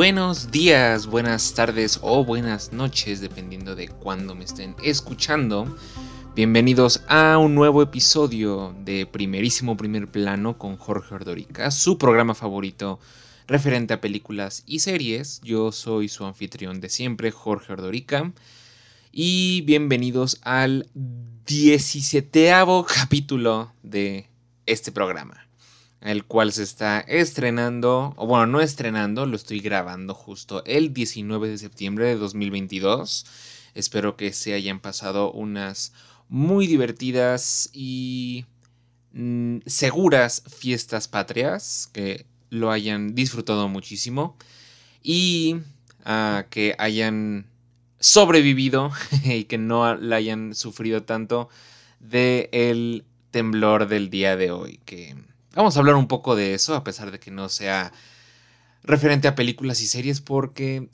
Buenos días, buenas tardes o buenas noches, dependiendo de cuándo me estén escuchando. Bienvenidos a un nuevo episodio de Primerísimo Primer Plano con Jorge Ordorica, su programa favorito referente a películas y series. Yo soy su anfitrión de siempre, Jorge Ordorica. Y bienvenidos al 17 capítulo de este programa el cual se está estrenando, o bueno, no estrenando, lo estoy grabando justo el 19 de septiembre de 2022. Espero que se hayan pasado unas muy divertidas y mm, seguras fiestas patrias, que lo hayan disfrutado muchísimo y ah, que hayan sobrevivido y que no la hayan sufrido tanto del el temblor del día de hoy, que Vamos a hablar un poco de eso, a pesar de que no sea referente a películas y series, porque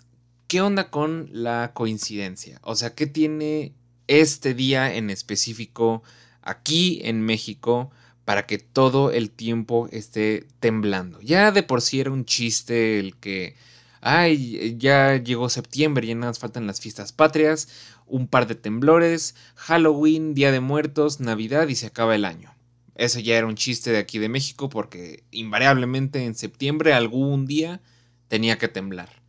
¿qué onda con la coincidencia? O sea, ¿qué tiene este día en específico aquí en México para que todo el tiempo esté temblando? Ya de por sí era un chiste el que, ay, ya llegó septiembre, ya nada más faltan las fiestas patrias, un par de temblores, Halloween, Día de Muertos, Navidad y se acaba el año. Eso ya era un chiste de aquí de México porque invariablemente en septiembre algún día tenía que temblar.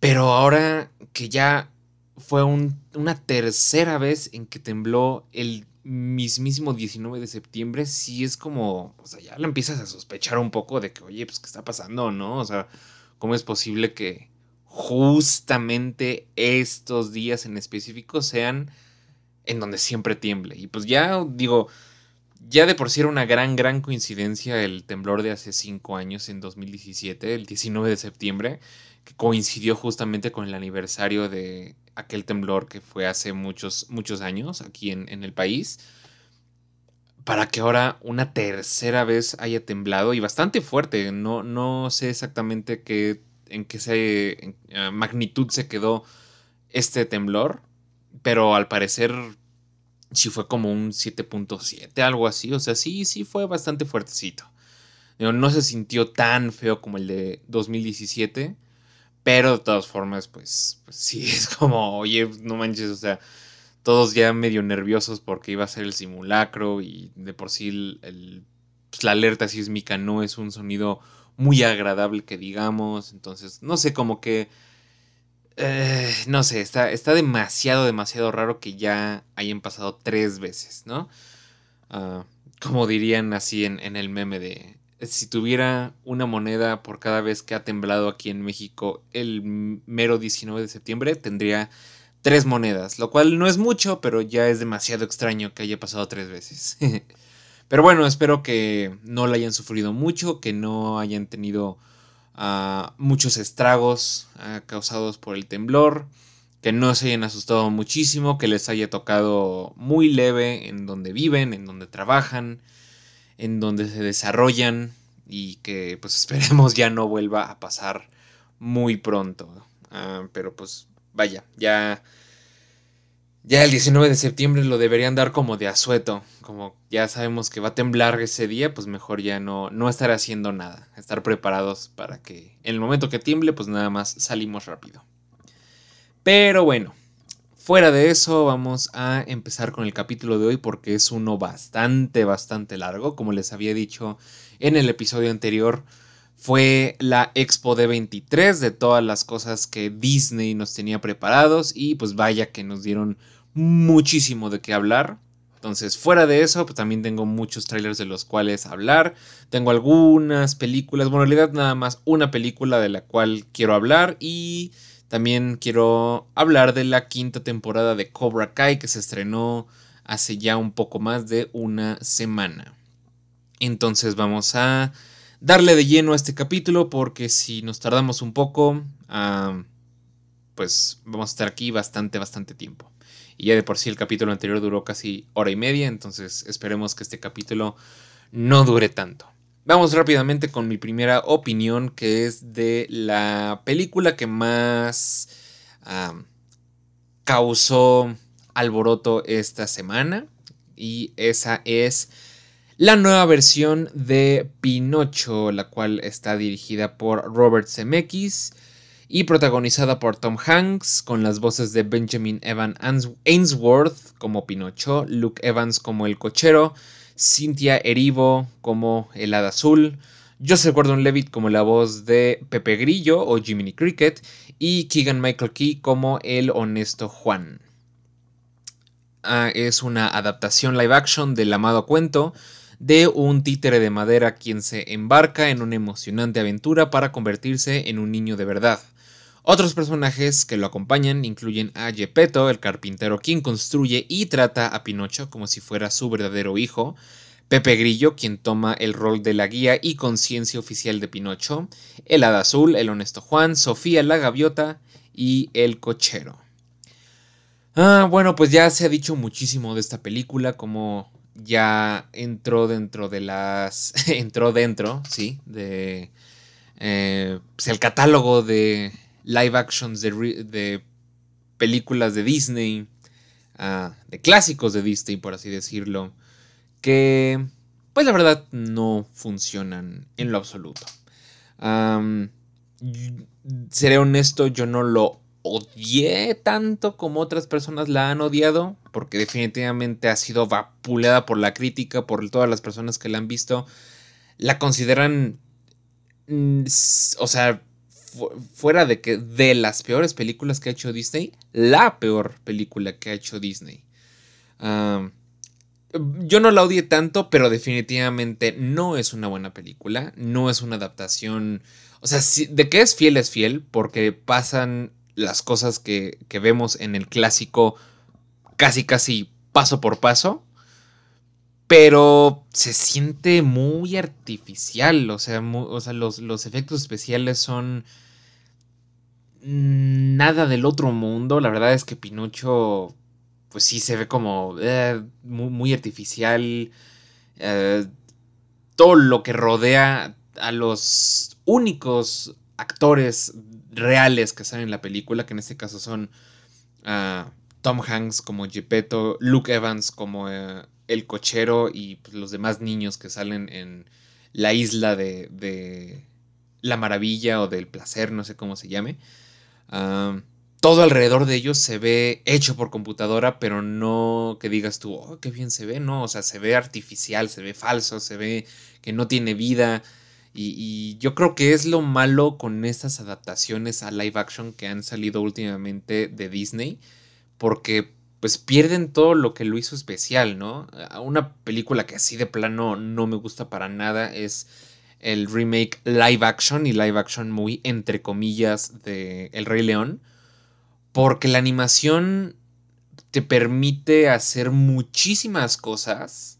Pero ahora que ya fue una tercera vez en que tembló el mismísimo 19 de septiembre, sí es como, o sea, ya le empiezas a sospechar un poco de que, oye, pues, ¿qué está pasando, no? O sea, ¿cómo es posible que justamente estos días en específico sean en donde siempre tiemble? Y pues ya, digo, ya de por sí era una gran, gran coincidencia el temblor de hace cinco años, en 2017, el 19 de septiembre, que coincidió justamente con el aniversario de aquel temblor que fue hace muchos, muchos años aquí en, el país, para que ahora una tercera vez haya temblado y bastante fuerte. No, no sé exactamente qué, en qué se, magnitud se quedó este temblor, pero al parecer sí fue como un 7.7, algo así. O sea, sí, sí fue bastante fuertecito. No se sintió tan feo como el de 2017. Pero de todas formas, pues, pues, sí, es como, oye, no manches, o sea, todos ya medio nerviosos porque iba a ser el simulacro y de por sí el, pues, la alerta sísmica no es un sonido muy agradable que digamos. Entonces, no sé, como que eh, no sé, está, está demasiado, demasiado raro que ya hayan pasado tres veces, ¿no? Ah, como dirían así en, en, el meme de, si tuviera una moneda por cada vez que ha temblado aquí en México el mero 19 de septiembre, tendría tres monedas, lo cual no es mucho, pero ya es demasiado extraño que haya pasado tres veces. pero bueno, espero que no la hayan sufrido mucho, que no hayan tenido muchos estragos causados por el temblor, que no se hayan asustado muchísimo, que les haya tocado muy leve en donde viven, en donde trabajan, en donde se desarrollan y que pues esperemos ya no vuelva a pasar muy pronto. Ah, pero pues vaya, ya ya el 19 de septiembre lo deberían dar como de asueto. Como ya sabemos que va a temblar ese día, pues mejor ya no, no estar haciendo nada. Estar preparados para que en el momento que tiemble, pues nada más salimos rápido. Pero bueno, fuera de eso, vamos a empezar con el capítulo de hoy porque es uno bastante, bastante largo. Como les había dicho en el episodio anterior, fue la Expo de 23 de todas las cosas que Disney nos tenía preparados y pues vaya que nos dieron muchísimo de qué hablar. Entonces, fuera de eso, pues también tengo muchos trailers de los cuales hablar. Tengo algunas películas, bueno, en realidad nada más una película de la cual quiero hablar y también quiero hablar de la quinta temporada de Cobra Kai que se estrenó hace ya un poco más de una semana. Entonces vamos a darle de lleno a este capítulo porque si nos tardamos un poco, ah, pues vamos a estar aquí bastante, bastante tiempo. Y ya de por sí el capítulo anterior duró casi hora y media, entonces esperemos que este capítulo no dure tanto. Vamos rápidamente con mi primera opinión, que es de la película que más causó alboroto esta semana. Y esa es la nueva versión de Pinocho, la cual está dirigida por Robert Zemeckis y protagonizada por Tom Hanks, con las voces de Benjamin Evan Ainsworth como Pinocho, Luke Evans como el cochero, Cynthia Erivo como el hada azul, Joseph Gordon-Levitt como la voz de Pepe Grillo o Jiminy Cricket y Keegan Michael Key como el honesto Juan. Ah, es una adaptación live action del amado cuento de un títere de madera quien se embarca en una emocionante aventura para convertirse en un niño de verdad. Otros personajes que lo acompañan incluyen a Gepetto, el carpintero quien construye y trata a Pinocho como si fuera su verdadero hijo, Pepe Grillo, quien toma el rol de la guía y conciencia oficial de Pinocho, el Hada Azul, el Honesto Juan, Sofía la Gaviota y el Cochero. Ah, bueno, pues ya se ha dicho muchísimo de esta película, como ya entró dentro de las... entró dentro, sí, de... Eh, pues el catálogo de live actions de, películas de Disney, ah, de clásicos de Disney, por así decirlo que, pues la verdad, no funcionan en lo absoluto. seré honesto, yo no lo odié tanto como otras personas la han odiado, porque definitivamente ha sido vapuleada por la crítica, por todas las personas que la han visto. La consideran, mm, o sea, fuera de que de las peores películas que ha hecho Disney, la peor película que ha hecho Disney yo no la odié tanto, pero definitivamente no es una buena película. No es una adaptación. O sea, de que es fiel es fiel, porque pasan las cosas que, vemos en el clásico casi casi paso por paso. Pero se siente muy artificial. O sea, o sea los, los efectos especiales son nada del otro mundo. La verdad es que Pinocho pues sí se ve como eh, muy, artificial. Eh, todo lo que rodea a los únicos actores reales que salen en la película, que en este caso son ah, Tom Hanks como Gepetto, Luke Evans como eh, el cochero y pues, los demás niños que salen en la isla de, de, la maravilla o del placer, no sé cómo se llame. Todo alrededor de ellos se ve hecho por computadora, pero no que digas tú, oh, qué bien se ve, no, o sea, se ve artificial, se ve falso, se ve que no tiene vida. Y, yo creo que es lo malo con estas adaptaciones a live action que han salido últimamente de Disney, porque pues pierden todo lo que lo hizo especial, ¿no? Una película que así de plano no me gusta para nada es el remake live action y live action muy entre comillas de El Rey León porque la animación te permite hacer muchísimas cosas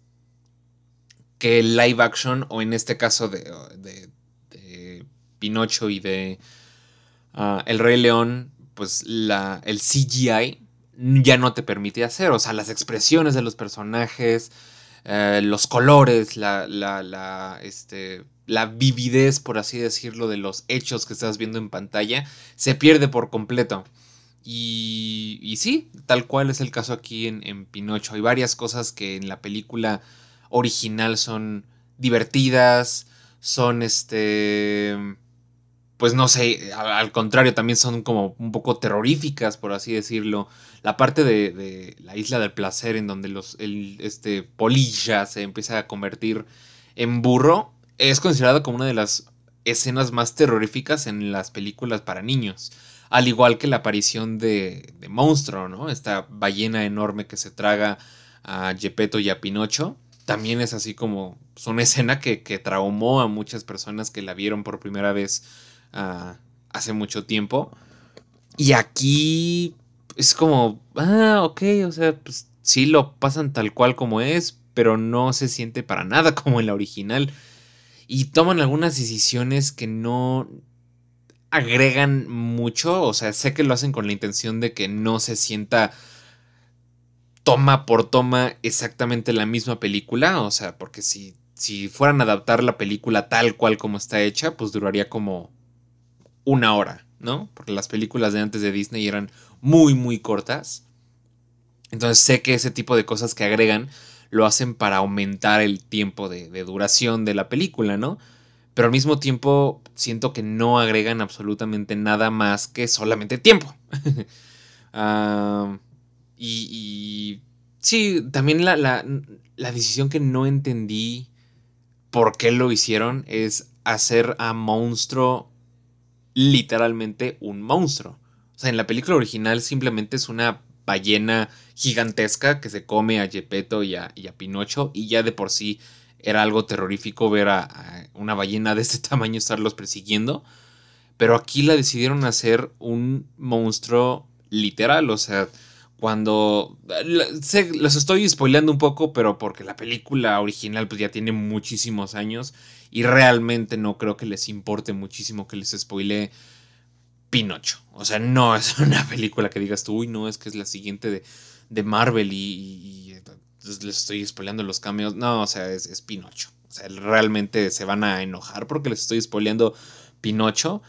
que el live action, o en este caso de, de, Pinocho y de ah, El Rey León, pues la, el CGI ya no te permite hacer. O sea, las expresiones de los personajes, eh, los colores, la, la, la, este, la vividez, por así decirlo, de los hechos que estás viendo en pantalla, se pierde por completo. Y, y sí, tal cual es el caso aquí en, Pinocho. Hay varias cosas que en la película original son divertidas, son este... Pues no sé, al, contrario, también son como un poco terroríficas, por así decirlo. La parte de, la isla del placer, en donde los, el, este polilla se empieza a convertir en burro, es considerado como una de las escenas más terroríficas en las películas para niños al igual que la aparición de, de Monstruo, ¿no? Esta ballena enorme que se traga a Gepetto y a Pinocho. También es así como es una escena que, que traumó a muchas personas que la vieron por primera vez ah, hace mucho tiempo. Y aquí es como, ah, ok, o sea, pues sí lo pasan tal cual como es, pero no se siente para nada como en la original. Y toman algunas decisiones que no, agregan mucho, o sea, sé que lo hacen con la intención de que no se sienta toma por toma exactamente la misma película, o sea, porque si, si fueran a adaptar la película tal cual como está hecha, pues duraría como una hora, ¿no? Porque las películas de antes de Disney eran muy, muy cortas. Entonces sé que ese tipo de cosas que agregan lo hacen para aumentar el tiempo de, duración de la película, ¿no? Pero al mismo tiempo siento que no agregan absolutamente nada más que solamente tiempo. Y, sí, también la, la decisión que no entendí por qué lo hicieron es hacer a monstruo literalmente un monstruo. O sea, en la película original simplemente es una ballena gigantesca que se come a Gepetto y a, Pinocho y ya de por sí era algo terrorífico ver a, una ballena de este tamaño estarlos persiguiendo. Pero aquí la decidieron hacer un monstruo literal, o sea, cuando... los estoy spoileando un poco, pero porque la película original pues ya tiene muchísimos años y realmente no creo que les importe muchísimo que les spoile Pinocho. O sea, no es una película que digas tú, uy, no, es que es la siguiente de, Marvel y, les estoy spoileando los cambios. No, o sea, es, Pinocho. O sea, realmente se van a enojar porque les estoy spoileando Pinocho.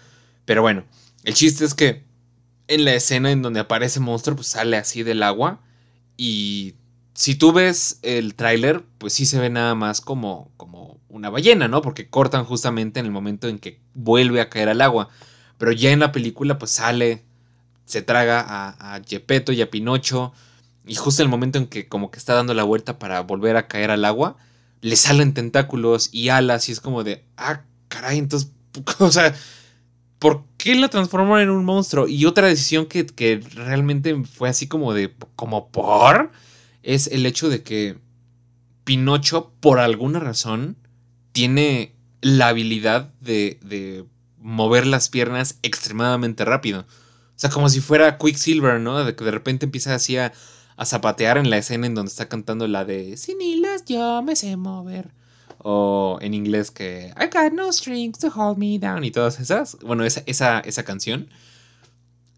Pero bueno, el chiste es que en la escena en donde aparece monstruo, pues sale así del agua. Y si tú ves el tráiler, pues sí se ve nada más como, como una ballena, ¿no? Porque cortan justamente en el momento en que vuelve a caer al agua. Pero ya en la película pues sale, se traga a, a y a Pinocho. Y justo en el momento en que como que está dando la vuelta para volver a caer al agua, le salen tentáculos y alas y es como de, ah, caray, entonces, o sea, ¿por qué la transformaron en un monstruo? Y otra decisión que, que realmente fue así como de, como por, es el hecho de que Pinocho, por alguna razón, tiene la habilidad de mover las piernas extremadamente rápido. O sea, como si fuera Quicksilver, ¿no? De que de repente empieza así a, zapatear en la escena en donde está cantando la de Sin hilas yo me sé mover. O en inglés que I got no strings to hold me down y todas esas. Bueno, esa, esa, esa canción.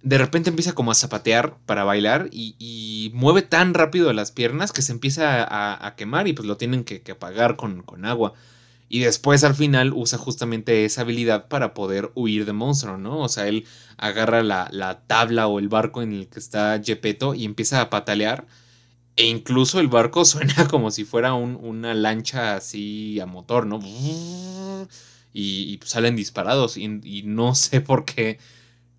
De repente empieza como a zapatear para bailar y, mueve tan rápido las piernas que se empieza a, quemar y pues lo tienen que, que apagar con, con agua. Y después al final usa justamente esa habilidad para poder huir de monstruo, ¿no? O sea, él agarra la, tabla o el barco en el que está Gepetto y empieza a patalear. E incluso el barco suena como si fuera una lancha así a motor, ¿no? Y, pues salen disparados. Y, no sé por qué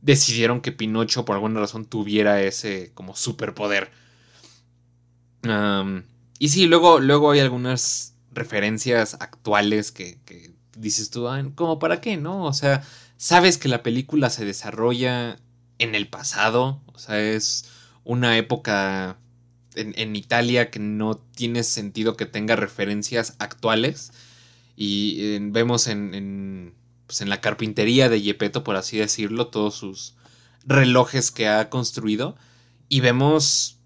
decidieron que Pinocho por alguna razón tuviera ese como superpoder. y sí, luego, luego hay algunas referencias actuales que, dices tú, ah, como para qué, ¿no? O sea, sabes que la película se desarrolla en el pasado, o sea, es una época en, Italia que no tiene sentido que tenga referencias actuales. Y vemos en, pues en la carpintería de Gepetto, por así decirlo, todos sus relojes que ha construido. Y vemos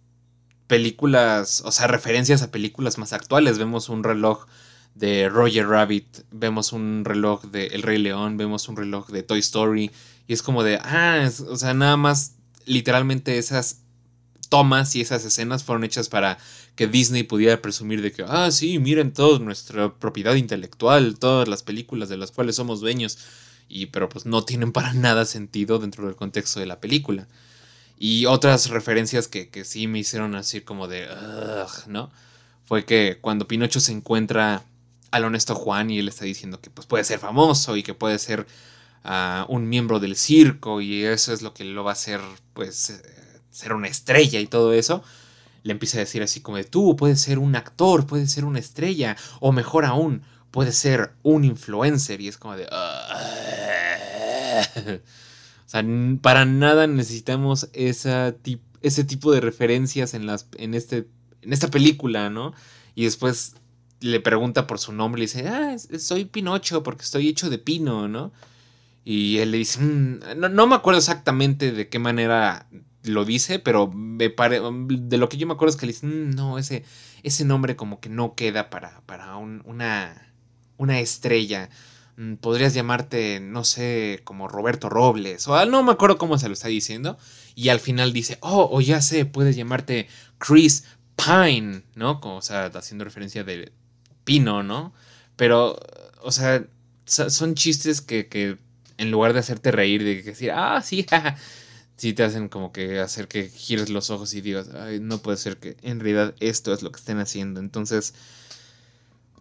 películas, o sea, referencias a películas más actuales. Vemos un reloj de Roger Rabbit, vemos un reloj de El Rey León, vemos un reloj de Toy Story. Y es como de, ah, o sea, nada más literalmente esas tomas y esas escenas fueron hechas para que Disney pudiera presumir de que, ah, sí, miren toda nuestra propiedad intelectual, todas las películas de las cuales somos dueños. Y pero pues no tienen para nada sentido dentro del contexto de la película. Y otras referencias que, sí me hicieron así como de, ¿no? Fue que cuando Pinocho se encuentra al honesto Juan y él está diciendo que pues, puede ser famoso y que puede ser ah, un miembro del circo y eso es lo que lo va a hacer, pues, eh, ser una estrella y todo eso. Le empieza a decir así como de, tú puedes ser un actor, puedes ser una estrella, o mejor aún, puedes ser un influencer. Y es como de... sea, para nada necesitamos esa ese tipo de referencias en, las, en, este, en esta película, ¿no? Y después le pregunta por su nombre y dice, ah, soy Pinocho porque estoy hecho de pino, ¿no? Y él le dice, mm, no, me acuerdo exactamente de qué manera lo dice, pero me pare, de lo que yo me acuerdo es que le dice, mm, no, ese, ese nombre como que no queda para, para una, una estrella. Mm, podrías llamarte, no sé, como Roberto Robles, o no me acuerdo cómo se lo está diciendo, y al final dice, oh, o ya sé, puedes llamarte Chris Pine, ¿no? Como, o sea, haciendo referencia de Pino, ¿no? Pero, o sea, son chistes que, que en lugar de hacerte reír, de decir, ah, sí, sí te hacen como que hacer que gires los ojos y digas, Ay, no puede ser que en realidad esto es lo que estén haciendo. Entonces,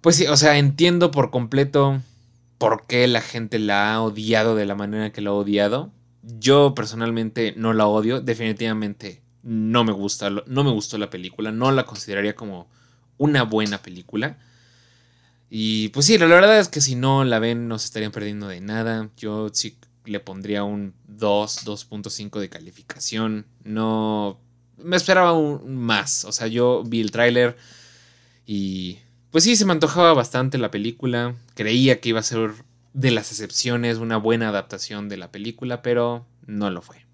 pues sí, o sea, entiendo por completo por qué la gente la ha odiado de la manera que la ha odiado. Yo personalmente no la odio, definitivamente no me gusta, no me gustó la película, no la consideraría como una buena película. Y pues sí, la verdad es que si no la ven no se estarían perdiendo de nada. Yo sí le pondría un 2, 2.5 de calificación. No... Me esperaba un más. O sea, yo vi el tráiler y... Pues sí, se me antojaba bastante la película. Creía que iba a ser de las excepciones una buena adaptación de la película, pero no lo fue.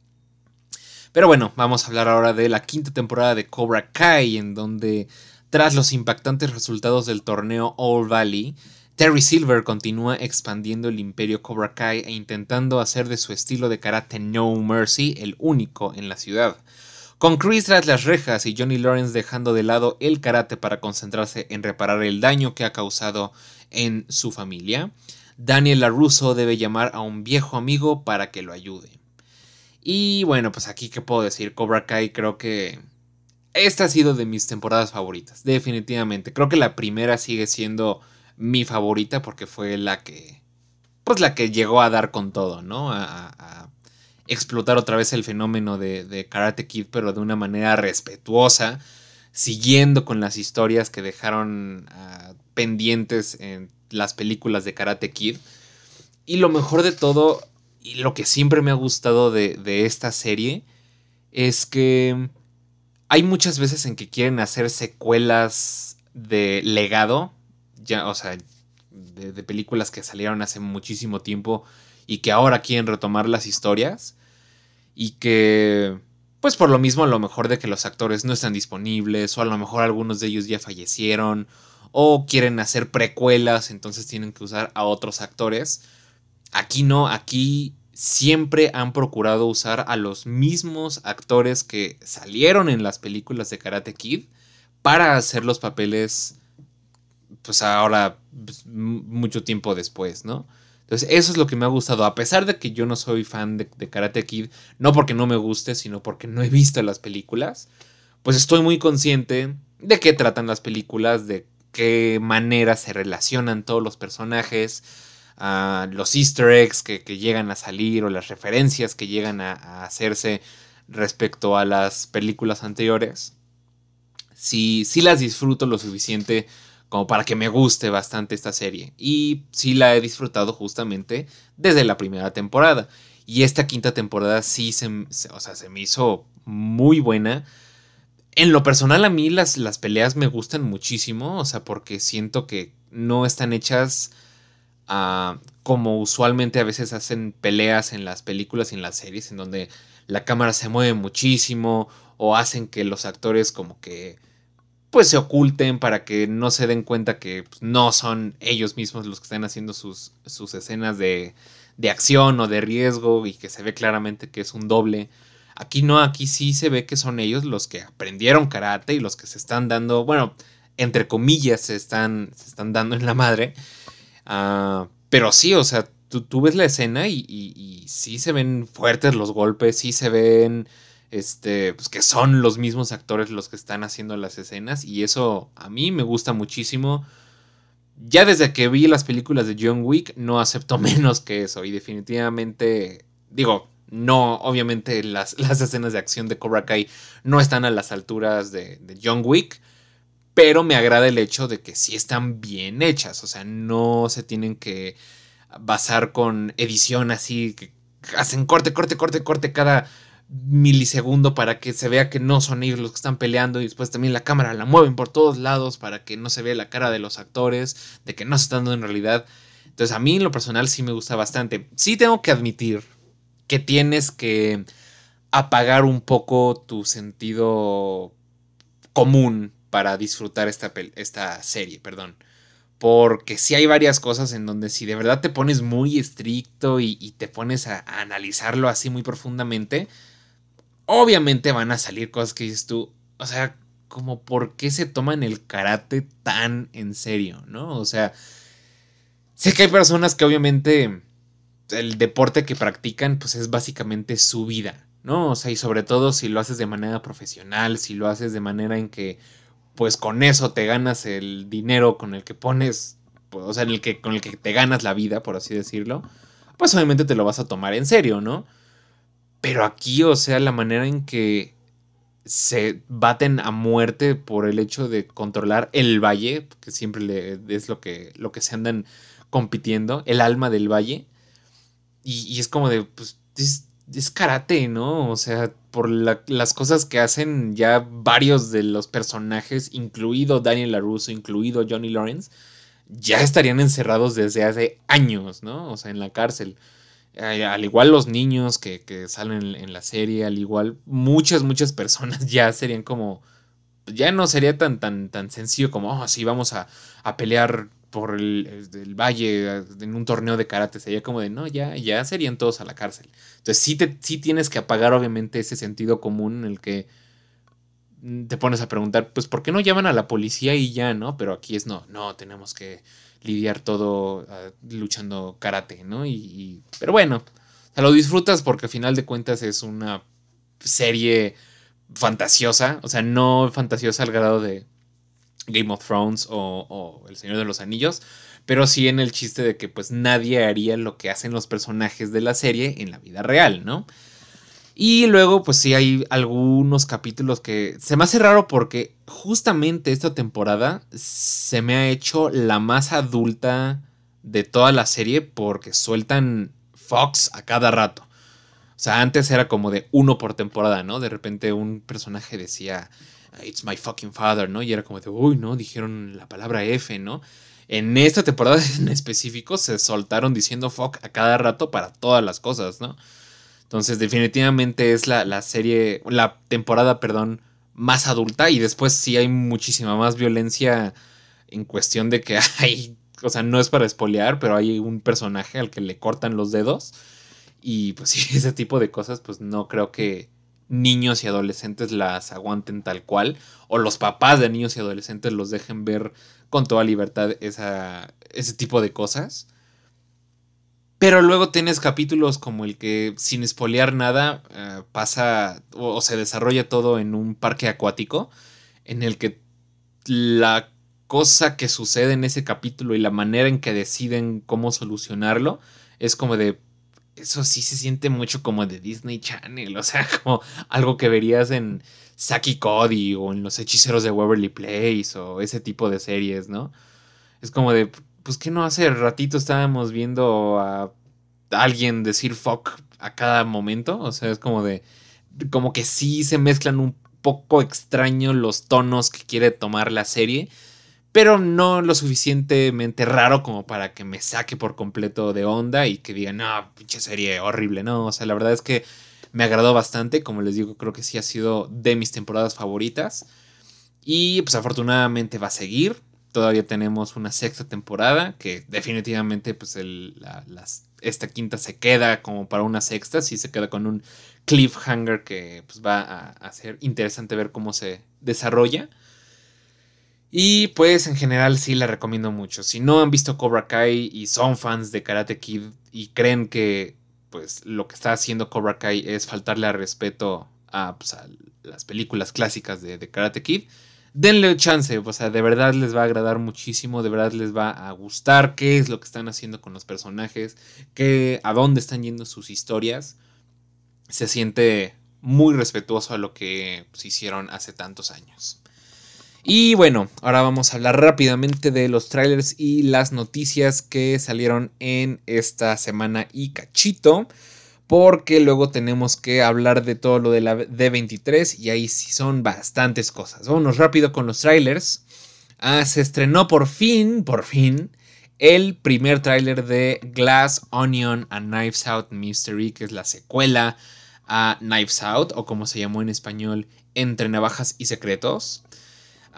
Pero bueno, vamos a hablar ahora de la quinta temporada de Cobra Kai, en donde tras los impactantes resultados del torneo All Valley, Terry Silver continúa expandiendo el imperio Cobra Kai e intentando hacer de su estilo de karate No Mercy el único en la ciudad. Con Chris tras las rejas y Johnny Lawrence dejando de lado el karate para concentrarse en reparar el daño que ha causado en su familia, Daniel LaRusso debe llamar a un viejo amigo para que lo ayude. Y bueno, pues aquí qué puedo decir, Cobra Kai creo que esta ha sido de mis temporadas favoritas, definitivamente. Creo que la primera sigue siendo mi favorita porque fue la que, pues la que llegó a dar con todo, ¿no? A, explotar otra vez el fenómeno de, Karate Kid, pero de una manera respetuosa, siguiendo con las historias que dejaron ah, pendientes en las películas de Karate Kid. Y lo mejor de todo, y lo que siempre me ha gustado de, de esta serie, es que hay muchas veces en que quieren hacer secuelas de legado ya, o sea, de, películas que salieron hace muchísimo tiempo y que ahora quieren retomar las historias y que pues por lo mismo a lo mejor de que los actores no están disponibles o a lo mejor algunos de ellos ya fallecieron o quieren hacer precuelas entonces tienen que usar a otros actores aquí no aquí siempre han procurado usar a los mismos actores que salieron en las películas de Karate Kid para hacer los papeles pues ahora, pues, mucho tiempo después, ¿no? Entonces, eso es lo que me ha gustado. A pesar de que yo no soy fan de, Karate Kid, no porque no me guste, sino porque no he visto las películas, pues estoy muy consciente de qué tratan las películas, de qué manera se relacionan todos los personajes, uh, los easter eggs que, llegan a salir o las referencias que llegan a, hacerse respecto a las películas anteriores. Si las disfruto lo suficiente como para que me guste bastante esta serie. Y sí la he disfrutado justamente desde la primera temporada. Y esta quinta temporada sí se, o sea, se me hizo muy buena. En lo personal a mí las, las peleas me gustan muchísimo, o sea, porque siento que no están hechas uh, como usualmente a veces hacen peleas en las películas y en las series, en donde la cámara se mueve muchísimo o hacen que los actores como que pues se oculten para que no se den cuenta que pues, no son ellos mismos los que están haciendo sus, sus escenas de, de, acción o de riesgo y que se ve claramente que es un doble. Aquí no, aquí sí se ve que son ellos los que aprendieron karate y los que se están dando, bueno, entre comillas se están, se están dando en la madre. Uh, pero sí, o sea, tú, tú, ves la escena y, y, y sí se ven fuertes los golpes, sí se ven este, pues que son los mismos actores los que están haciendo las escenas y eso a mí me gusta muchísimo. Ya desde que vi las películas de John Wick no acepto menos que eso y definitivamente digo, no, obviamente las, las escenas de acción de Cobra Kai no están a las alturas de, de John Wick, pero me agrada el hecho de que sí están bien hechas, o sea, no se tienen que basar con edición así, que hacen corte, corte, corte, corte cada milisegundo para que se vea que no son ellos los que están peleando y después también la cámara la mueven por todos lados para que no se vea la cara de los actores, de que no se están dando en realidad. Entonces a mí en lo personal sí me gusta bastante. Sí tengo que admitir que tienes que apagar un poco tu sentido común para disfrutar esta, esta serie, perdón. Porque sí hay varias cosas en donde si de verdad te pones muy estricto y, te pones a, analizarlo así muy profundamente, obviamente van a salir cosas que dices tú, o sea, como por qué se toman el karate tan en serio, ¿no? O sea, sé que hay personas que obviamente el deporte que practican pues es básicamente su vida, ¿no? O sea, y sobre todo si lo haces de manera profesional, si lo haces de manera en que, pues con eso te ganas el dinero con el que pones, pues, o sea, el que, con el que te ganas la vida, por así decirlo, pues obviamente te lo vas a tomar en serio, ¿no? Pero aquí, o sea, la manera en que se baten a muerte por el hecho de controlar el valle, que siempre le, es lo que, lo que se andan compitiendo, el alma del valle. Y, es como de, pues, es, karate, ¿no? O sea, por las cosas que hacen ya varios de los personajes, incluido Daniel LaRusso, incluido Johnny Lawrence, ya estarían encerrados desde hace años, ¿no? O sea, en la cárcel. Eh, al igual los niños que, salen en, la serie, al igual muchas, muchas personas ya serían como, ya no sería tan, tan, tan sencillo como, oh, sí, vamos a, pelear por el, valle en un torneo de karate, sería como de, no, ya, ya serían todos a la cárcel. Entonces sí, te, sí tienes que apagar obviamente ese sentido común en el que te pones a preguntar, pues, ¿por qué no llaman a la policía y ya, no? Pero aquí es no, no, tenemos que lidiar todo ah, luchando karate, ¿no? Y, pero bueno, o lo disfrutas porque al final de cuentas es una serie fantasiosa, o sea, no fantasiosa al grado de Game of Thrones o, o, El Señor de los Anillos, pero sí en el chiste de que pues nadie haría lo que hacen los personajes de la serie en la vida real, ¿no? Y luego, pues sí, hay algunos capítulos que se me hace raro porque justamente esta temporada se me ha hecho la más adulta de toda la serie porque sueltan Fox a cada rato. O sea, antes era como de uno por temporada, ¿no? De repente un personaje decía, It's my fucking father, ¿no? Y era como de, uy, ¿no? Dijeron la palabra F, ¿no? En esta temporada en específico se soltaron diciendo fuck a cada rato para todas las cosas, ¿no? Entonces, definitivamente es la, serie, la temporada, perdón, más adulta. Y después sí hay muchísima más violencia en cuestión de que hay, o sea, no es para espolear, pero hay un personaje al que le cortan los dedos. Y pues sí, ese tipo de cosas, pues no creo que niños y adolescentes las aguanten tal cual. O los papás de niños y adolescentes los dejen ver con toda libertad esa, ese tipo de cosas. Pero luego tienes capítulos como el que, sin espolear nada, eh, pasa o, se desarrolla todo en un parque acuático, en el que la cosa que sucede en ese capítulo y la manera en que deciden cómo solucionarlo es como de... Eso sí se siente mucho como de Disney Channel, o sea, como algo que verías en Saki Cody o en Los Hechiceros de Waverly Place o ese tipo de series, ¿no? Es como de, pues que no hace ratito estábamos viendo a alguien decir fuck a cada momento. O sea, es como de. Como que sí se mezclan un poco extraño los tonos que quiere tomar la serie. Pero no lo suficientemente raro como para que me saque por completo de onda y que diga, no, pinche serie horrible. No, o sea, la verdad es que me agradó bastante. Como les digo, creo que sí ha sido de mis temporadas favoritas. Y pues afortunadamente va a seguir todavía tenemos una sexta temporada que definitivamente pues esta quinta se queda como para una sexta, sí se queda con un cliffhanger que pues va a, a ser interesante ver cómo se desarrolla. Y pues en general sí la recomiendo mucho. Si no han visto Cobra Kai y son fans de Karate Kid y creen que pues lo que está haciendo Cobra Kai es faltarle al respeto a, pues, las películas clásicas de, de Karate Kid, denle chance, o sea, de verdad les va a agradar muchísimo, de verdad les va a gustar qué es lo que están haciendo con los personajes, qué, a dónde están yendo sus historias. Se siente muy respetuoso a lo que se hicieron hace tantos años. Y bueno, ahora vamos a hablar rápidamente de los trailers y las noticias que salieron en esta semana y cachito porque luego tenemos que hablar de todo lo de la D23 y ahí sí son bastantes cosas. Vámonos rápido con los trailers. Ah, se estrenó por fin, por fin, el primer tráiler de Glass Onion a Knives Out Mystery, que es la secuela a Knives Out, o como se llamó en español, Entre Navajas y Secretos.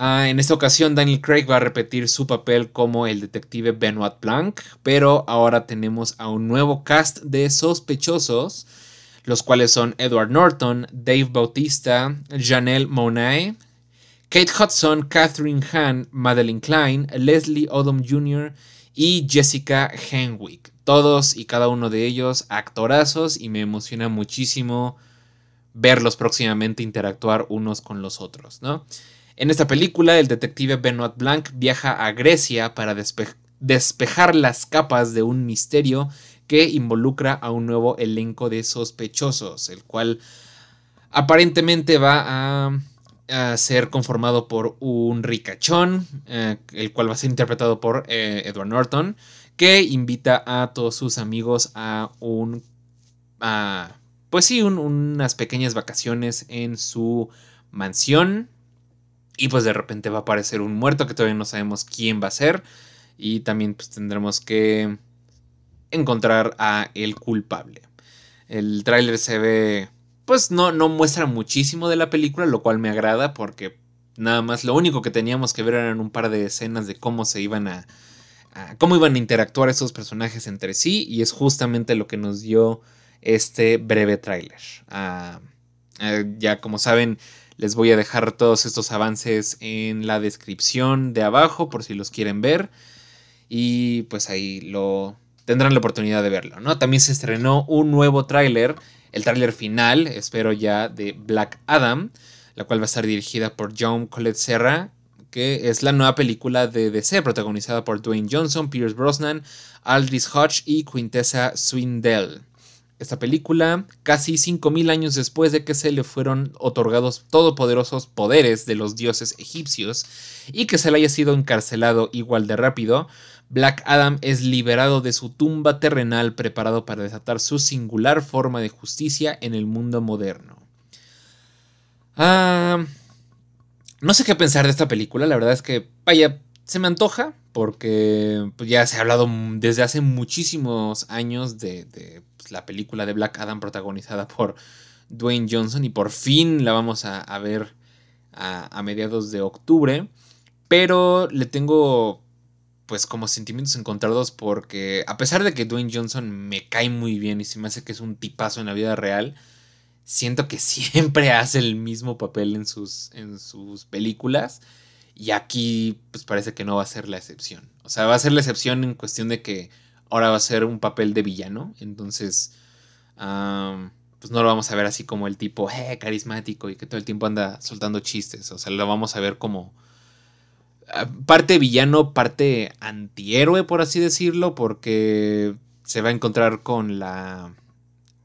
Ah, en esta ocasión Daniel Craig va a repetir su papel como el detective Benoit Blanc, pero ahora tenemos a un nuevo cast de sospechosos, los cuales son Edward Norton, Dave Bautista, Janelle Monae, Kate Hudson, Catherine Hahn, Madeline Klein, Leslie Odom Jr. y Jessica Henwick. Todos y cada uno de ellos actorazos y me emociona muchísimo verlos próximamente interactuar unos con los otros, ¿no? En esta película, el detective Benoit Blanc viaja a Grecia para despejar las capas de un misterio que involucra a un nuevo elenco de sospechosos, el cual aparentemente va a, ser conformado por un ricachón, eh, el cual va a ser interpretado por eh, Edward Norton, que invita a todos sus amigos a un... pues sí, unas pequeñas vacaciones en su mansión. Y pues de repente va a aparecer un muerto que todavía no sabemos quién va a ser. Y también pues tendremos que encontrar a el culpable. El tráiler se ve, pues no, no muestra muchísimo de la película, lo cual me agrada porque nada más lo único que teníamos que ver eran un par de escenas de cómo se iban a, cómo iban a interactuar esos personajes entre sí y es justamente lo que nos dio este breve tráiler. Ah, ah, ya como saben, les voy a dejar todos estos avances en la descripción de abajo por si los quieren ver y pues ahí lo tendrán la oportunidad de verlo, ¿no? También se estrenó un nuevo tráiler, el tráiler final, espero ya, de Black Adam, la cual va a estar dirigida por John Colette Serra, que es la nueva película de DC, protagonizada por Dwayne Johnson, Pierce Brosnan, Aldris Hodge y Quintessa Swindell. Esta película, casi 5.000 años después de que se le fueron otorgados todopoderosos poderes de los dioses egipcios y que se le haya sido encarcelado igual de rápido, Black Adam es liberado de su tumba terrenal preparado para desatar su singular forma de justicia en el mundo moderno. Ah, no sé qué pensar de esta película, la verdad es que, vaya, se me antoja porque pues, ya se ha hablado desde hace muchísimos años de, la película de Black Adam protagonizada por Dwayne Johnson y por fin la vamos a, ver a mediados de octubre, pero le tengo pues como sentimientos encontrados porque a pesar de que Dwayne Johnson me cae muy bien y se me hace que es un tipazo en la vida real, siento que siempre hace el mismo papel en sus, en sus películas y aquí pues parece que no va a ser la excepción. O sea, va a ser la excepción en cuestión de que ahora va a ser un papel de villano, entonces pues no lo vamos a ver así como el tipo eh, carismático y que todo el tiempo anda soltando chistes, o sea, lo vamos a ver como parte villano, parte antihéroe, por así decirlo, porque se va a encontrar con la...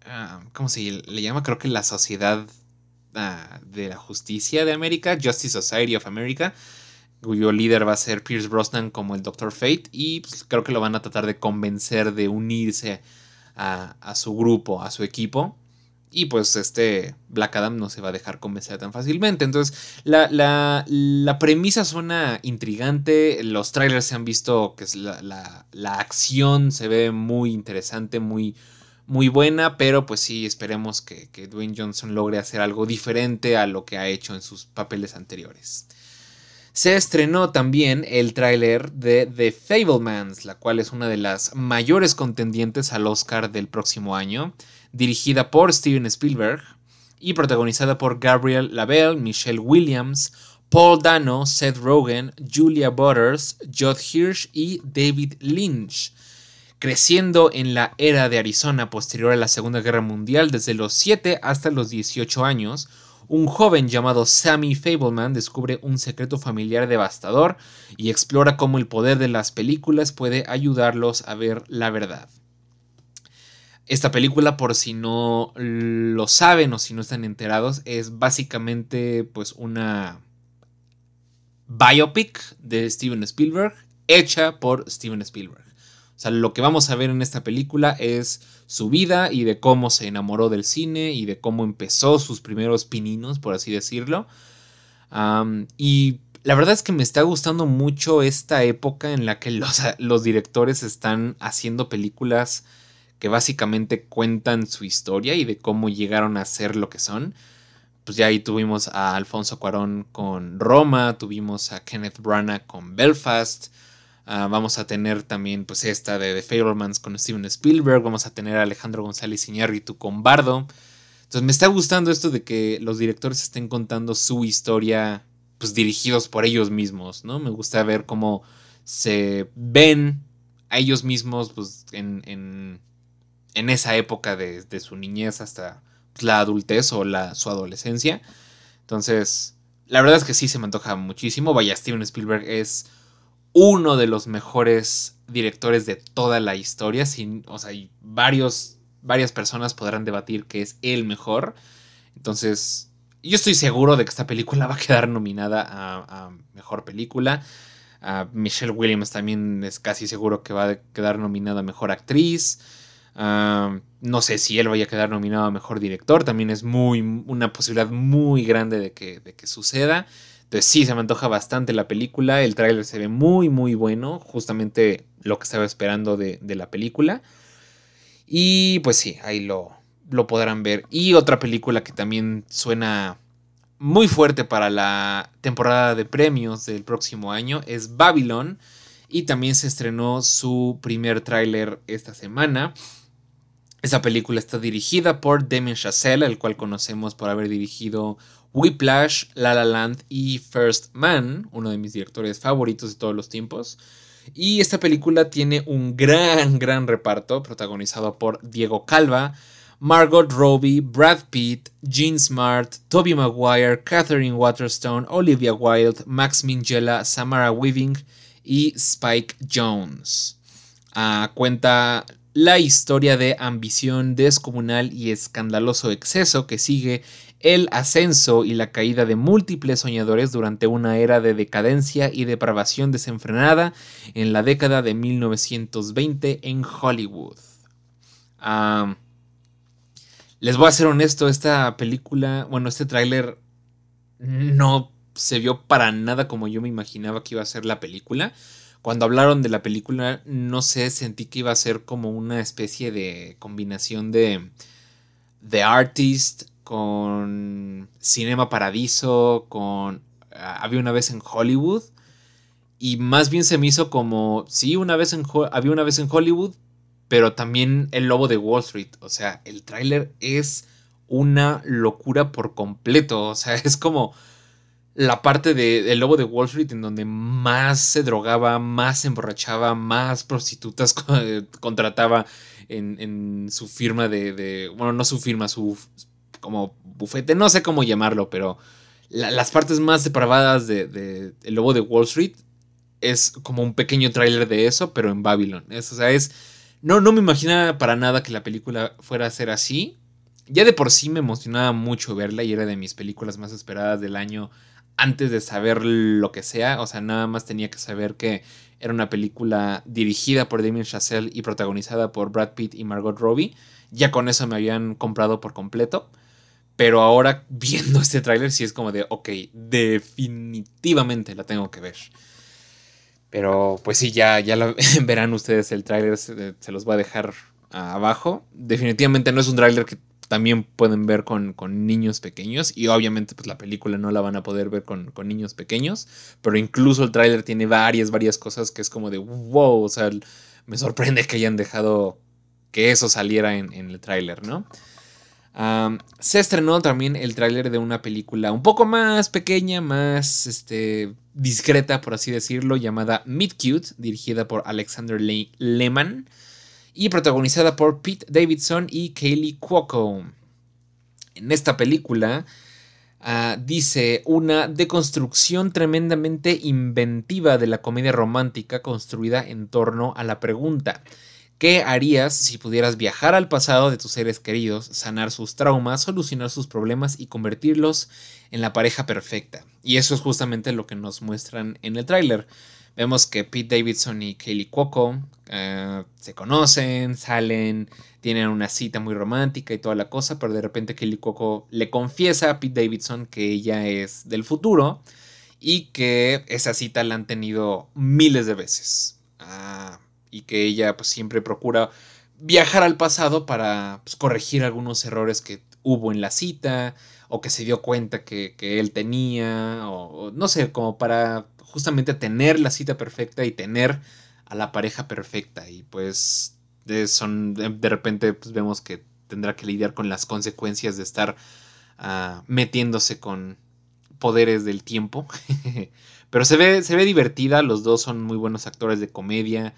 Ah, ¿Cómo se le llama? Creo que la Sociedad ah, de la Justicia de América, Justice Society of America, cuyo líder va a ser Pierce Brosnan como el Doctor Fate, y pues, creo que lo van a tratar de convencer de unirse a, a su grupo, a su equipo. Y pues este Black Adam no se va a dejar convencer tan fácilmente. Entonces, la, la, premisa suena intrigante. Los trailers se han visto que es la, acción se ve muy interesante, muy, muy buena. Pero pues sí, esperemos que, que Dwayne Johnson logre hacer algo diferente a lo que ha hecho en sus papeles anteriores. Se estrenó también el tráiler de The Fablemans, la cual es una de las mayores contendientes al Oscar del próximo año dirigida por Steven Spielberg y protagonizada por Gabriel Lavelle, Michelle Williams, Paul Dano, Seth Rogen, Julia Butters, Judd Hirsch y David Lynch. Creciendo en la era de Arizona posterior a la Segunda Guerra Mundial desde los 7 hasta los 18 años, un joven llamado Sammy Fableman descubre un secreto familiar devastador y explora cómo el poder de las películas puede ayudarlos a ver la verdad. Esta película, por si no lo saben o si no están enterados, es básicamente pues una biopic de Steven Spielberg hecha por Steven Spielberg. O sea, lo que vamos a ver en esta película es su vida y de cómo se enamoró del cine y de cómo empezó sus primeros pininos, por así decirlo. y la verdad es que me está gustando mucho esta época en la que los, los directores están haciendo películas que básicamente cuentan su historia y de cómo llegaron a ser lo que son. Pues ya ahí tuvimos a Alfonso Cuarón con Roma, tuvimos a Kenneth Branagh con Belfast, ah, vamos a tener también pues esta de The Fablemans con Steven Spielberg, vamos a tener a Alejandro González Iñárritu con Bardo. Entonces me está gustando esto de que los directores estén contando su historia pues dirigidos por ellos mismos, ¿no? Me gusta ver cómo se ven a ellos mismos pues en en esa época de, su niñez hasta la adultez o la, su adolescencia. Entonces, la verdad es que sí se me antoja muchísimo. Vaya, Steven Spielberg es uno de los mejores directores de toda la historia. Sin, o sea, varios, varias personas podrán debatir que es el mejor. Entonces, yo estoy seguro de que esta película va a quedar nominada a, mejor película. Michelle Williams también es casi seguro que va a quedar nominada a mejor actriz. no sé si él vaya a quedar nominado a mejor director. También es muy una posibilidad muy grande de que, de que suceda. Entonces sí, se me antoja bastante la película. El tráiler se ve muy, muy bueno. Justamente lo que estaba esperando de, de la película. Y pues sí, ahí lo, lo podrán ver. Y otra película que también suena muy fuerte para la temporada de premios del próximo año es Babylon. Y también se estrenó su primer tráiler esta semana. Esa película está dirigida por Damien Chazelle, el cual conocemos por haber dirigido Whiplash, La La Land y First Man, uno de mis directores favoritos de todos los tiempos. Y esta película tiene un gran, gran reparto, protagonizado por Diego Calva, Margot Robbie, Brad Pitt, Gene Smart, Toby Maguire, Catherine Waterstone, Olivia Wilde, Max Minghella, Samara Weaving y Spike Jones. Ah, cuenta la historia de ambición descomunal y escandaloso exceso que sigue el ascenso y la caída de múltiples soñadores durante una era de decadencia y depravación desenfrenada en la década de 1920 en Hollywood. Les voy a ser honesto, esta película, bueno, este tráiler no se vio para nada como yo me imaginaba que iba a ser la película. Cuando hablaron de la película, no sé, sentí que iba a ser como una especie de combinación de The Artist con Cinema Paradiso, con ah, Había una vez en Hollywood. Y más bien se me hizo como, sí, una vez en, había una vez en Hollywood, pero también El Lobo de Wall Street. O sea, el tráiler es una locura por completo. O sea, es como la parte de El Lobo de Wall Street en donde más se drogaba, más se emborrachaba, más prostitutas contrataba en, su firma de, Bueno, no su firma, su como bufete, no sé cómo llamarlo, pero las partes más depravadas de, El Lobo de Wall Street es como un pequeño tráiler de eso, pero en Babylon. o sea, es no, no me imaginaba para nada que la película fuera a ser así. Ya de por sí me emocionaba mucho verla y era de mis películas más esperadas del año antes de saber lo que sea. O sea, nada más tenía que saber que era una película dirigida por Damien Chazelle y protagonizada por Brad Pitt y Margot Robbie. Ya con eso me habían comprado por completo. Pero ahora viendo este tráiler sí es como de, ok, definitivamente la tengo que ver. Pero pues sí, ya, ya verán ustedes el tráiler, se, los voy a dejar abajo. Definitivamente no es un tráiler que también pueden ver con, niños pequeños y obviamente pues la película no la van a poder ver con, niños pequeños, pero incluso el tráiler tiene varias, varias cosas que es como de wow, o sea, me sorprende que hayan dejado que eso saliera en, en el tráiler, ¿no? Se estrenó también el tráiler de una película un poco más pequeña, más este, discreta, por así decirlo, llamada Meet Cute, dirigida por Alexander Lehman y protagonizada por Pete Davidson y Kaylee Cuoco. En esta película ah, dice una deconstrucción tremendamente inventiva de la comedia romántica construida en torno a la pregunta ¿Qué harías si pudieras viajar al pasado de tus seres queridos, sanar sus traumas, solucionar sus problemas y convertirlos en la pareja perfecta? Y eso es justamente lo que nos muestran en el tráiler. Vemos que Pete Davidson y Kaylee Cuoco eh, se conocen, salen, tienen una cita muy romántica y toda la cosa, pero de repente Kaylee Cuoco le confiesa a Pete Davidson que ella es del futuro y que esa cita la han tenido miles de veces. Ah, y que ella pues, siempre procura viajar al pasado para pues, corregir algunos errores que hubo en la cita o que se dio cuenta que, él tenía o, no sé, como para justamente tener la cita perfecta y tener a la pareja perfecta y pues de, son, de, repente pues, vemos que tendrá que lidiar con las consecuencias de estar ah, metiéndose con poderes del tiempo. Pero se ve, se ve divertida, los dos son muy buenos actores de comedia.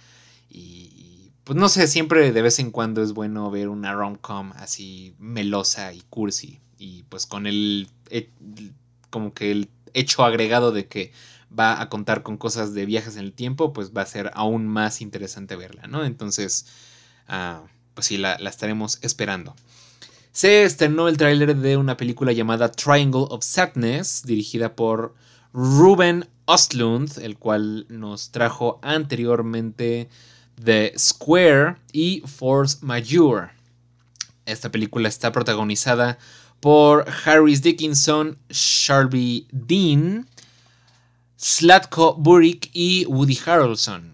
Y, pues no sé, siempre de vez en cuando es bueno ver una rom-com así melosa y cursi. Y pues con el, eh, como que el hecho agregado de que va a contar con cosas de viajes en el tiempo, pues va a ser aún más interesante verla, ¿no? Entonces, ah, pues sí, la, estaremos esperando. Se estrenó el tráiler de una película llamada Triangle of Sadness, dirigida por Ruben Ostlund, el cual nos trajo anteriormente The Square y Force Majeure. Esta película está protagonizada por Harris Dickinson, Sharby Dean, Slatko Burick y Woody Harrelson.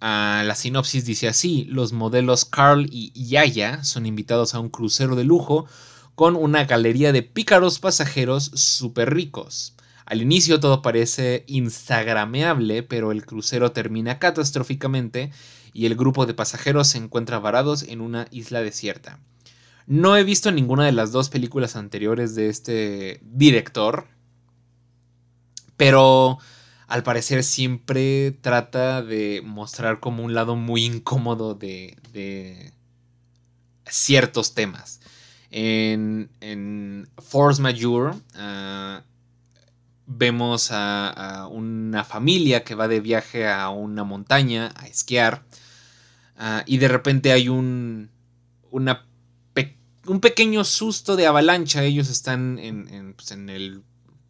Ah, la sinopsis dice así: Los modelos Carl y Yaya son invitados a un crucero de lujo con una galería de pícaros pasajeros súper ricos. Al inicio todo parece instagrameable, pero el crucero termina catastróficamente y el grupo de pasajeros se encuentra varados en una isla desierta. No he visto ninguna de las dos películas anteriores de este director, pero al parecer siempre trata de mostrar como un lado muy incómodo de, ciertos temas. En, Force Majeure ah, vemos a, una familia que va de viaje a una montaña a esquiar Ah, y de repente hay un, un pequeño susto de avalancha. Ellos están en, pues, en, el